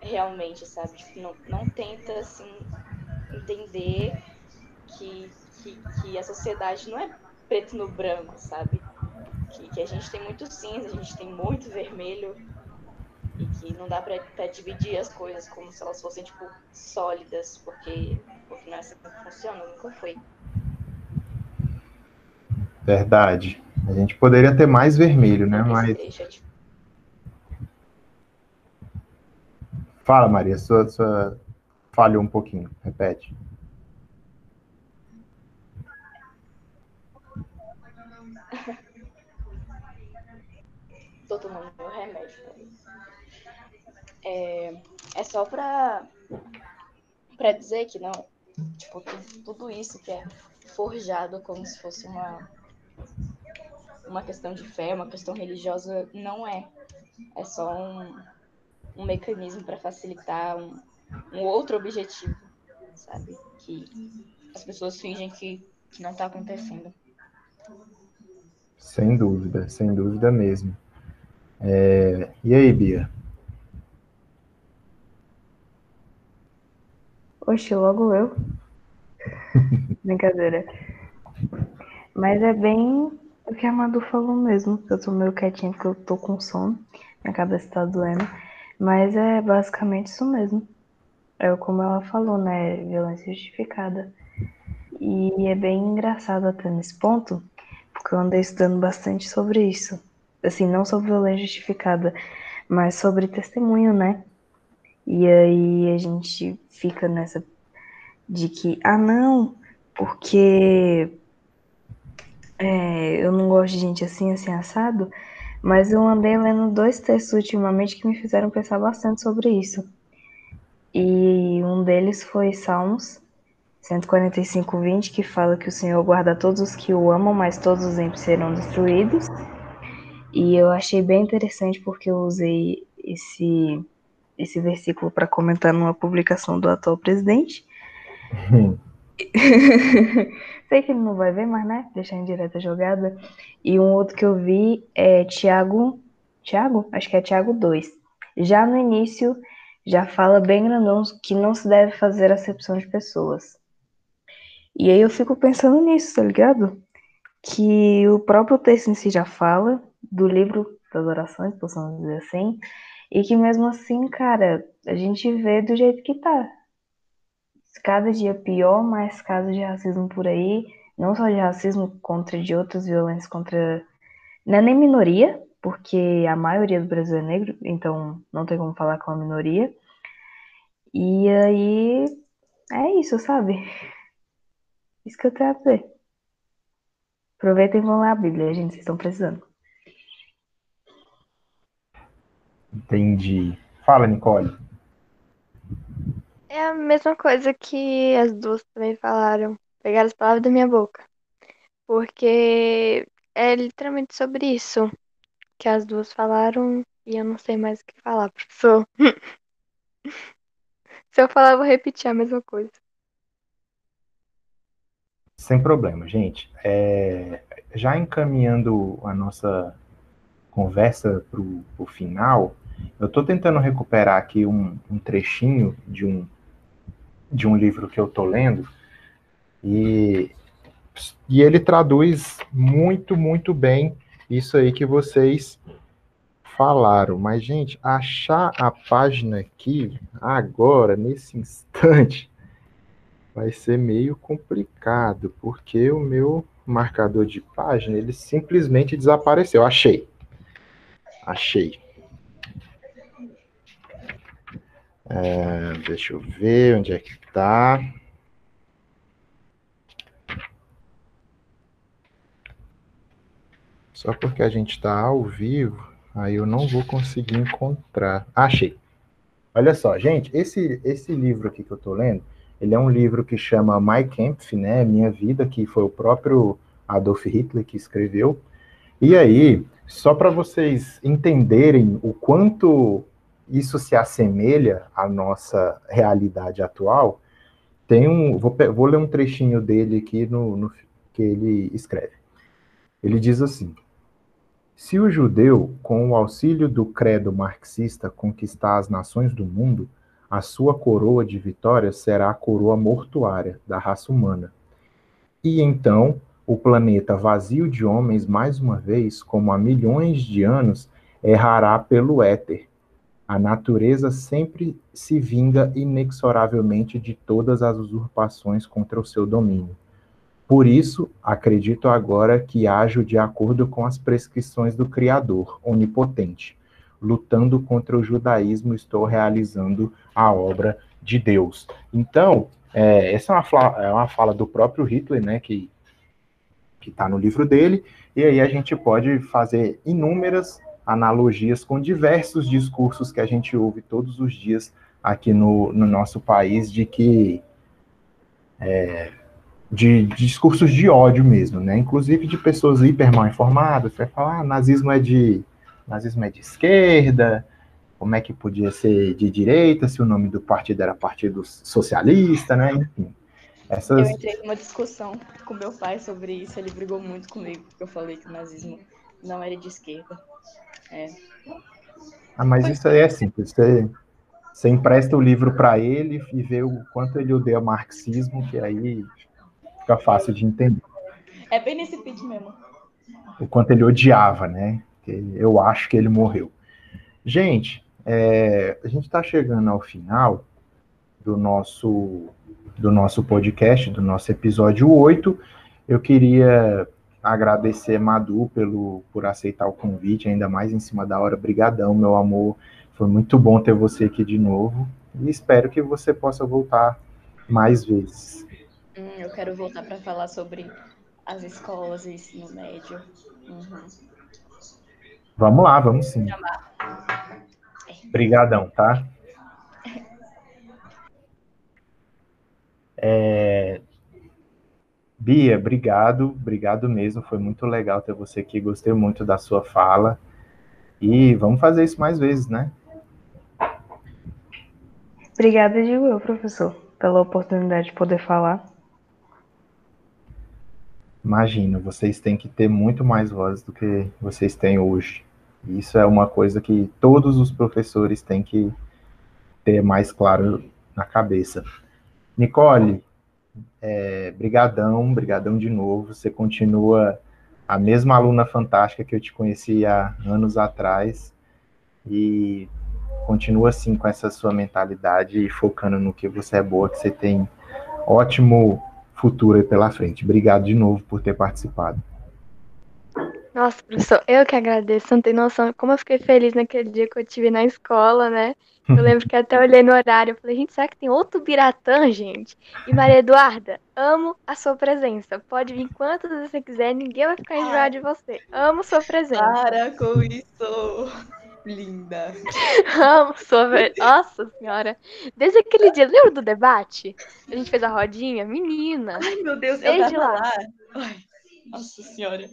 Speaker 3: realmente, sabe? Tipo, não, não tenta, assim, entender que, que, que a sociedade não é preto no branco, sabe? Que, que a gente tem muito cinza, a gente tem muito vermelho, que não dá pra, dividir as coisas como se elas fossem, tipo, sólidas, porque, porque não é assim que funciona, nunca foi.
Speaker 2: Verdade. A gente poderia ter mais vermelho, né? Mas. Deixa, tipo... Fala, Maria, sua, sua falhou um pouquinho. Repete.
Speaker 3: Tô tomando meu remédio. É, é só pra, pra dizer que não, tipo, tudo, tudo isso que é forjado como se fosse uma, uma questão de fé, uma questão religiosa, não é. É só um, um mecanismo para facilitar um, um outro objetivo, sabe? Que as pessoas fingem que, que não está acontecendo.
Speaker 2: Sem dúvida, sem dúvida mesmo. É... E aí, Bia?
Speaker 5: Oxe, logo eu. Brincadeira. Mas é bem o que a Madu falou mesmo. Eu tô meio quietinha porque eu tô com sono. Minha cabeça tá doendo. Mas é basicamente isso mesmo. É como ela falou, né? Violência justificada. E é bem engraçado até nesse ponto, porque eu andei estudando bastante sobre isso. Assim, não sobre violência justificada, mas sobre testemunho, né? E aí a gente fica nessa de que, ah, não, porque é, eu não gosto de gente assim, assim, assado, mas eu andei lendo dois textos ultimamente que me fizeram pensar bastante sobre isso. E um deles foi Salmos 145, 20, que fala que o Senhor guarda todos os que o amam, mas todos os ímpios serão destruídos. E eu achei bem interessante porque eu usei esse esse versículo para comentar numa publicação do atual presidente. Sei que ele não vai ver, mas né? Deixar em direta jogada. E um outro que eu vi é Tiago. Tiago? Acho que é Tiago 2. Já no início, já fala bem grandão que não se deve fazer acepção de pessoas. E aí eu fico pensando nisso, tá ligado? Que o próprio texto em si já fala, do livro das orações, possamos dizer assim, e que mesmo assim, cara, a gente vê do jeito que tá. Cada dia pior, mais casos de racismo por aí, não só de racismo contra de outras violências contra. Não é nem minoria, porque a maioria do Brasil é negro, então não tem como falar com a minoria. E aí é isso, sabe? Isso que eu tenho a dizer. Aproveitem e vão ler a Bíblia, gente, vocês estão precisando.
Speaker 2: Entendi. Fala, Nicole.
Speaker 4: É a mesma coisa que as duas também falaram. Pegaram as palavras da minha boca. Porque é literalmente sobre isso que as duas falaram e eu não sei mais o que falar, professor. Se eu falar, eu vou repetir a mesma coisa.
Speaker 2: Sem problema, gente. É, já encaminhando a nossa conversa para o final, eu estou tentando recuperar aqui um, um, trechinho de um, de um livro que eu estou lendo, e, e ele traduz muito, muito bem isso aí que vocês falaram. Mas, gente, achar a página aqui, agora, nesse instante, vai ser meio complicado, porque o meu marcador de página, ele simplesmente desapareceu. Achei. Achei. É, deixa eu ver onde é que tá. Só porque a gente está ao vivo, aí eu não vou conseguir encontrar. Achei. Olha só, gente, esse, esse livro aqui que eu estou lendo, ele é um livro que chama My Kampf, né, Minha Vida, que foi o próprio Adolf Hitler que escreveu. E aí, só para vocês entenderem o quanto isso se assemelha à nossa realidade atual, tem um, vou, vou ler um trechinho dele aqui no, no que ele escreve. Ele diz assim: se o judeu, com o auxílio do credo marxista, conquistar as nações do mundo, a sua coroa de vitória será a coroa mortuária da raça humana. E então, o planeta vazio de homens, mais uma vez, como há milhões de anos, errará pelo éter. A natureza sempre se vinga inexoravelmente de todas as usurpações contra o seu domínio. Por isso, acredito agora que ajo de acordo com as prescrições do Criador, onipotente lutando contra o judaísmo, estou realizando a obra de Deus. Então, é, essa é uma, fala, é uma fala do próprio Hitler, né, que que está no livro dele, e aí a gente pode fazer inúmeras analogias com diversos discursos que a gente ouve todos os dias aqui no, no nosso país de que é, de, discursos de ódio mesmo, né? Inclusive de pessoas hiper mal informadas, vai falar, ah, nazismo é de nazismo é de esquerda, como é que podia ser de direita, se o nome do partido era Partido Socialista, né? Enfim.
Speaker 3: Essas... Eu entrei numa discussão com meu pai sobre isso, ele brigou muito comigo, porque eu falei que o nazismo não era de esquerda. É.
Speaker 2: Ah, mas isso aí é simples. Você, você empresta o livro para ele e vê o quanto ele odeia marxismo, que aí fica fácil de entender.
Speaker 3: É bem nesse pitch mesmo.
Speaker 2: O quanto ele odiava, né? eu acho que ele morreu. Gente, é, a gente está chegando ao final do nosso, do nosso podcast, do nosso episódio 8. Eu queria agradecer Madu pelo, por aceitar o convite, ainda mais em cima da hora. Brigadão, meu amor. Foi muito bom ter você aqui de novo. E espero que você possa voltar mais vezes.
Speaker 3: Hum, eu quero voltar para falar sobre as escolas e ensino médio. Uhum.
Speaker 2: Vamos lá, vamos sim. Obrigadão, tá? É... Bia, obrigado, obrigado mesmo. Foi muito legal ter você aqui. Gostei muito da sua fala. E vamos fazer isso mais vezes, né?
Speaker 5: Obrigada, digo eu, professor, pela oportunidade de poder falar.
Speaker 2: Imagina, vocês têm que ter muito mais voz do que vocês têm hoje. Isso é uma coisa que todos os professores têm que ter mais claro na cabeça. Nicole, é, brigadão, brigadão de novo. Você continua a mesma aluna fantástica que eu te conheci há anos atrás e continua assim com essa sua mentalidade e focando no que você é boa, que você tem ótimo futuro aí pela frente. Obrigado de novo por ter participado.
Speaker 4: Nossa, professor, eu que agradeço. Não tem noção como eu fiquei feliz naquele dia que eu tive na escola, né? Eu lembro que até olhei no horário, eu falei, gente, será que tem outro Biratã, gente? E Maria Eduarda, amo a sua presença. Pode vir quantas vezes você quiser, ninguém vai ficar enjoado de você. Amo sua presença.
Speaker 3: Para com isso! Linda.
Speaker 4: Amo sua Nossa senhora. Desde aquele dia, lembra do debate? A gente fez a rodinha? Menina.
Speaker 3: Ai, meu Deus, eu
Speaker 4: Desde
Speaker 3: tava
Speaker 4: lá.
Speaker 3: lá. Ai, nossa senhora.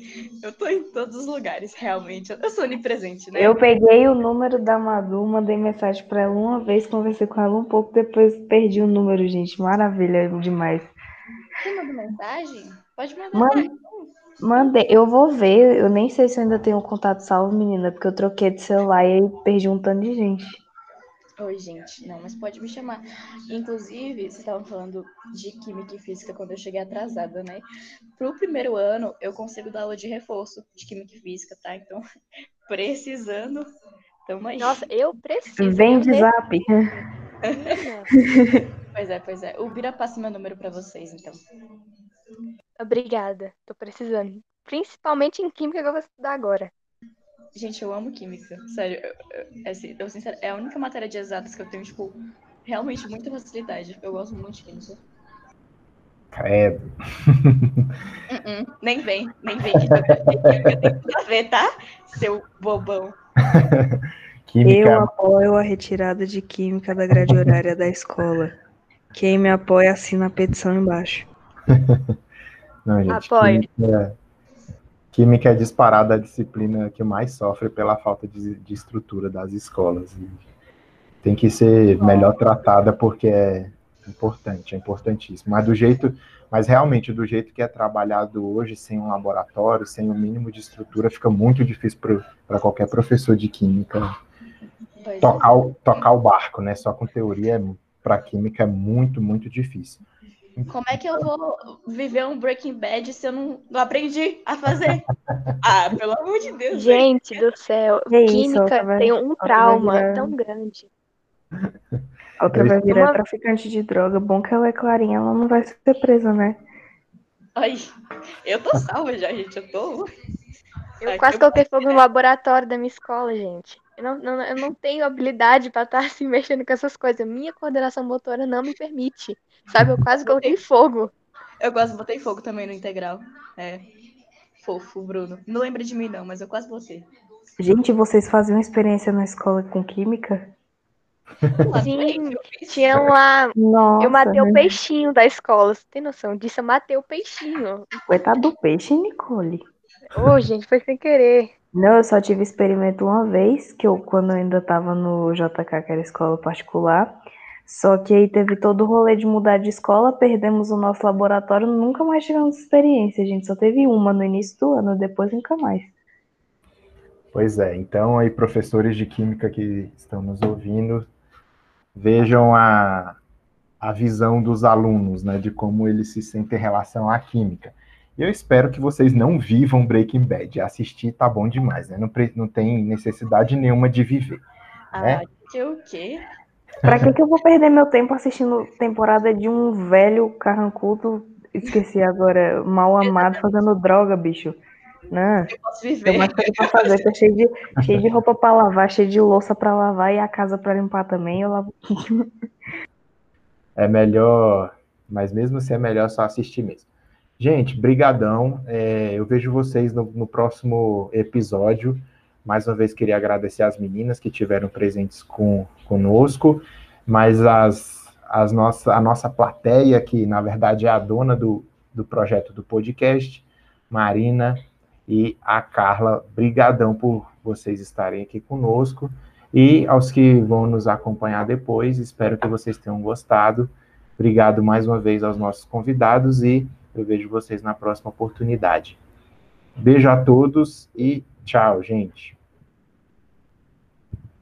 Speaker 3: Eu tô em todos os lugares, realmente. Eu sou onipresente, né?
Speaker 5: Eu peguei o número da Madu, mandei mensagem pra ela uma vez, conversei com ela um pouco, depois perdi o número, gente. Maravilha demais.
Speaker 3: Você mandou mensagem? Pode mandar.
Speaker 5: Manda- Mandei, eu vou ver, eu nem sei se eu ainda tenho o contato salvo, menina, porque eu troquei de celular e aí perdi um tanto de gente.
Speaker 3: Oi, gente. Não, mas pode me chamar. Inclusive, vocês estavam falando de química e física quando eu cheguei atrasada, né? Pro primeiro ano, eu consigo dar aula de reforço de química e física, tá? Então, precisando, tamo aí.
Speaker 4: Nossa, eu preciso.
Speaker 5: Vem de zap.
Speaker 3: Pois é, pois é. O Bira passa meu número pra vocês, então.
Speaker 4: Obrigada, tô precisando. Principalmente em química que eu vou estudar agora.
Speaker 3: Gente, eu amo química. Sério, eu, eu, é assim, eu, sincero, é a única matéria de exatas que eu tenho, tipo, realmente muita facilidade. Eu gosto muito de química.
Speaker 2: É,
Speaker 3: Uh-uh, nem vem, nem vem. Tem tudo a ver, tá? Seu bobão.
Speaker 2: química
Speaker 5: Eu apoio a retirada de química da grade horária da escola. Quem me apoia assina a petição embaixo.
Speaker 2: Não, gente,
Speaker 4: Apoio.
Speaker 2: Química, química é disparada a disciplina que mais sofre pela falta de, de estrutura das escolas. E tem que ser melhor tratada porque é importante, é importantíssimo. Mas do jeito, mas realmente do jeito que é trabalhado hoje, sem um laboratório, sem o mínimo de estrutura, fica muito difícil para qualquer professor de química
Speaker 3: é.
Speaker 2: tocar o, tocar o barco, né? Só com teoria para química é muito, muito difícil.
Speaker 3: Como é que eu vou viver um Breaking Bad se eu não, não aprendi a fazer? Ah, pelo amor de Deus.
Speaker 4: Gente do céu,
Speaker 5: Que isso,
Speaker 4: química
Speaker 5: outra vai-
Speaker 4: tem um
Speaker 5: outra
Speaker 4: trauma
Speaker 5: virar-
Speaker 4: tão grande.
Speaker 5: Outra
Speaker 2: Eles-
Speaker 5: vai virar
Speaker 4: Uma-
Speaker 5: traficante de droga. Bom que ela é clarinha, ela não vai ser presa, né?
Speaker 3: Ai, eu tô salva já, gente. Eu tô.
Speaker 4: Eu
Speaker 3: Ai,
Speaker 4: quase
Speaker 3: eu-
Speaker 4: coloquei fogo no laboratório da minha escola, gente. Eu não, não- eu não tenho habilidade pra estar se mexendo com essas coisas. Minha coordenação motora não me permite. Sabe, eu quase coloquei fogo.
Speaker 3: Eu quase botei fogo também no integral. É. Fofo, Bruno. Não lembra de mim, não, mas eu quase botei.
Speaker 5: Gente, vocês faziam experiência na escola com química?
Speaker 4: Sim, tinha lá.
Speaker 5: Nossa,
Speaker 4: Eu matei o
Speaker 5: né?
Speaker 4: peixinho da escola. Você tem noção disso? Eu matei o peixinho.
Speaker 5: Coitado do peixe, Nicole.
Speaker 4: Ô, gente, foi sem querer.
Speaker 5: Não, eu só tive experimento uma vez, que eu, quando eu ainda tava no JK, que era escola particular. Só que aí teve todo o rolê de mudar de escola, perdemos o nosso laboratório, nunca mais tivemos experiência, gente. Só teve uma no início do ano, depois nunca mais.
Speaker 2: Pois é, então aí professores de química que estão nos ouvindo, vejam a, a visão dos alunos, né, de como eles se sentem em relação à química. E eu espero que vocês não vivam Breaking Bad. Assistir tá bom demais, né? Não, não tem necessidade nenhuma de viver.
Speaker 3: Ah,
Speaker 2: É?
Speaker 3: que o quê?
Speaker 5: Pra que que eu vou perder meu tempo assistindo temporada de um velho carrancudo, esqueci agora, mal amado, fazendo droga, bicho? Não,
Speaker 3: Eu posso
Speaker 5: tem
Speaker 3: viver.
Speaker 5: mais coisa pra fazer, tá cheio de, cheio de roupa pra lavar, cheio de louça pra lavar e a casa pra limpar também, eu lavo
Speaker 2: É melhor, mas mesmo assim é melhor só assistir mesmo. Gente, brigadão. É, eu vejo vocês no, no próximo episódio. Mais uma vez queria agradecer às meninas que tiveram presentes com, conosco, mas as, as nossa, a nossa plateia, que na verdade é a dona do, do projeto do podcast, Marina e a Carla, brigadão por vocês estarem aqui conosco. E aos que vão nos acompanhar depois, espero que vocês tenham gostado. Obrigado mais uma vez aos nossos convidados e eu vejo vocês na próxima oportunidade. Beijo a todos e tchau, gente.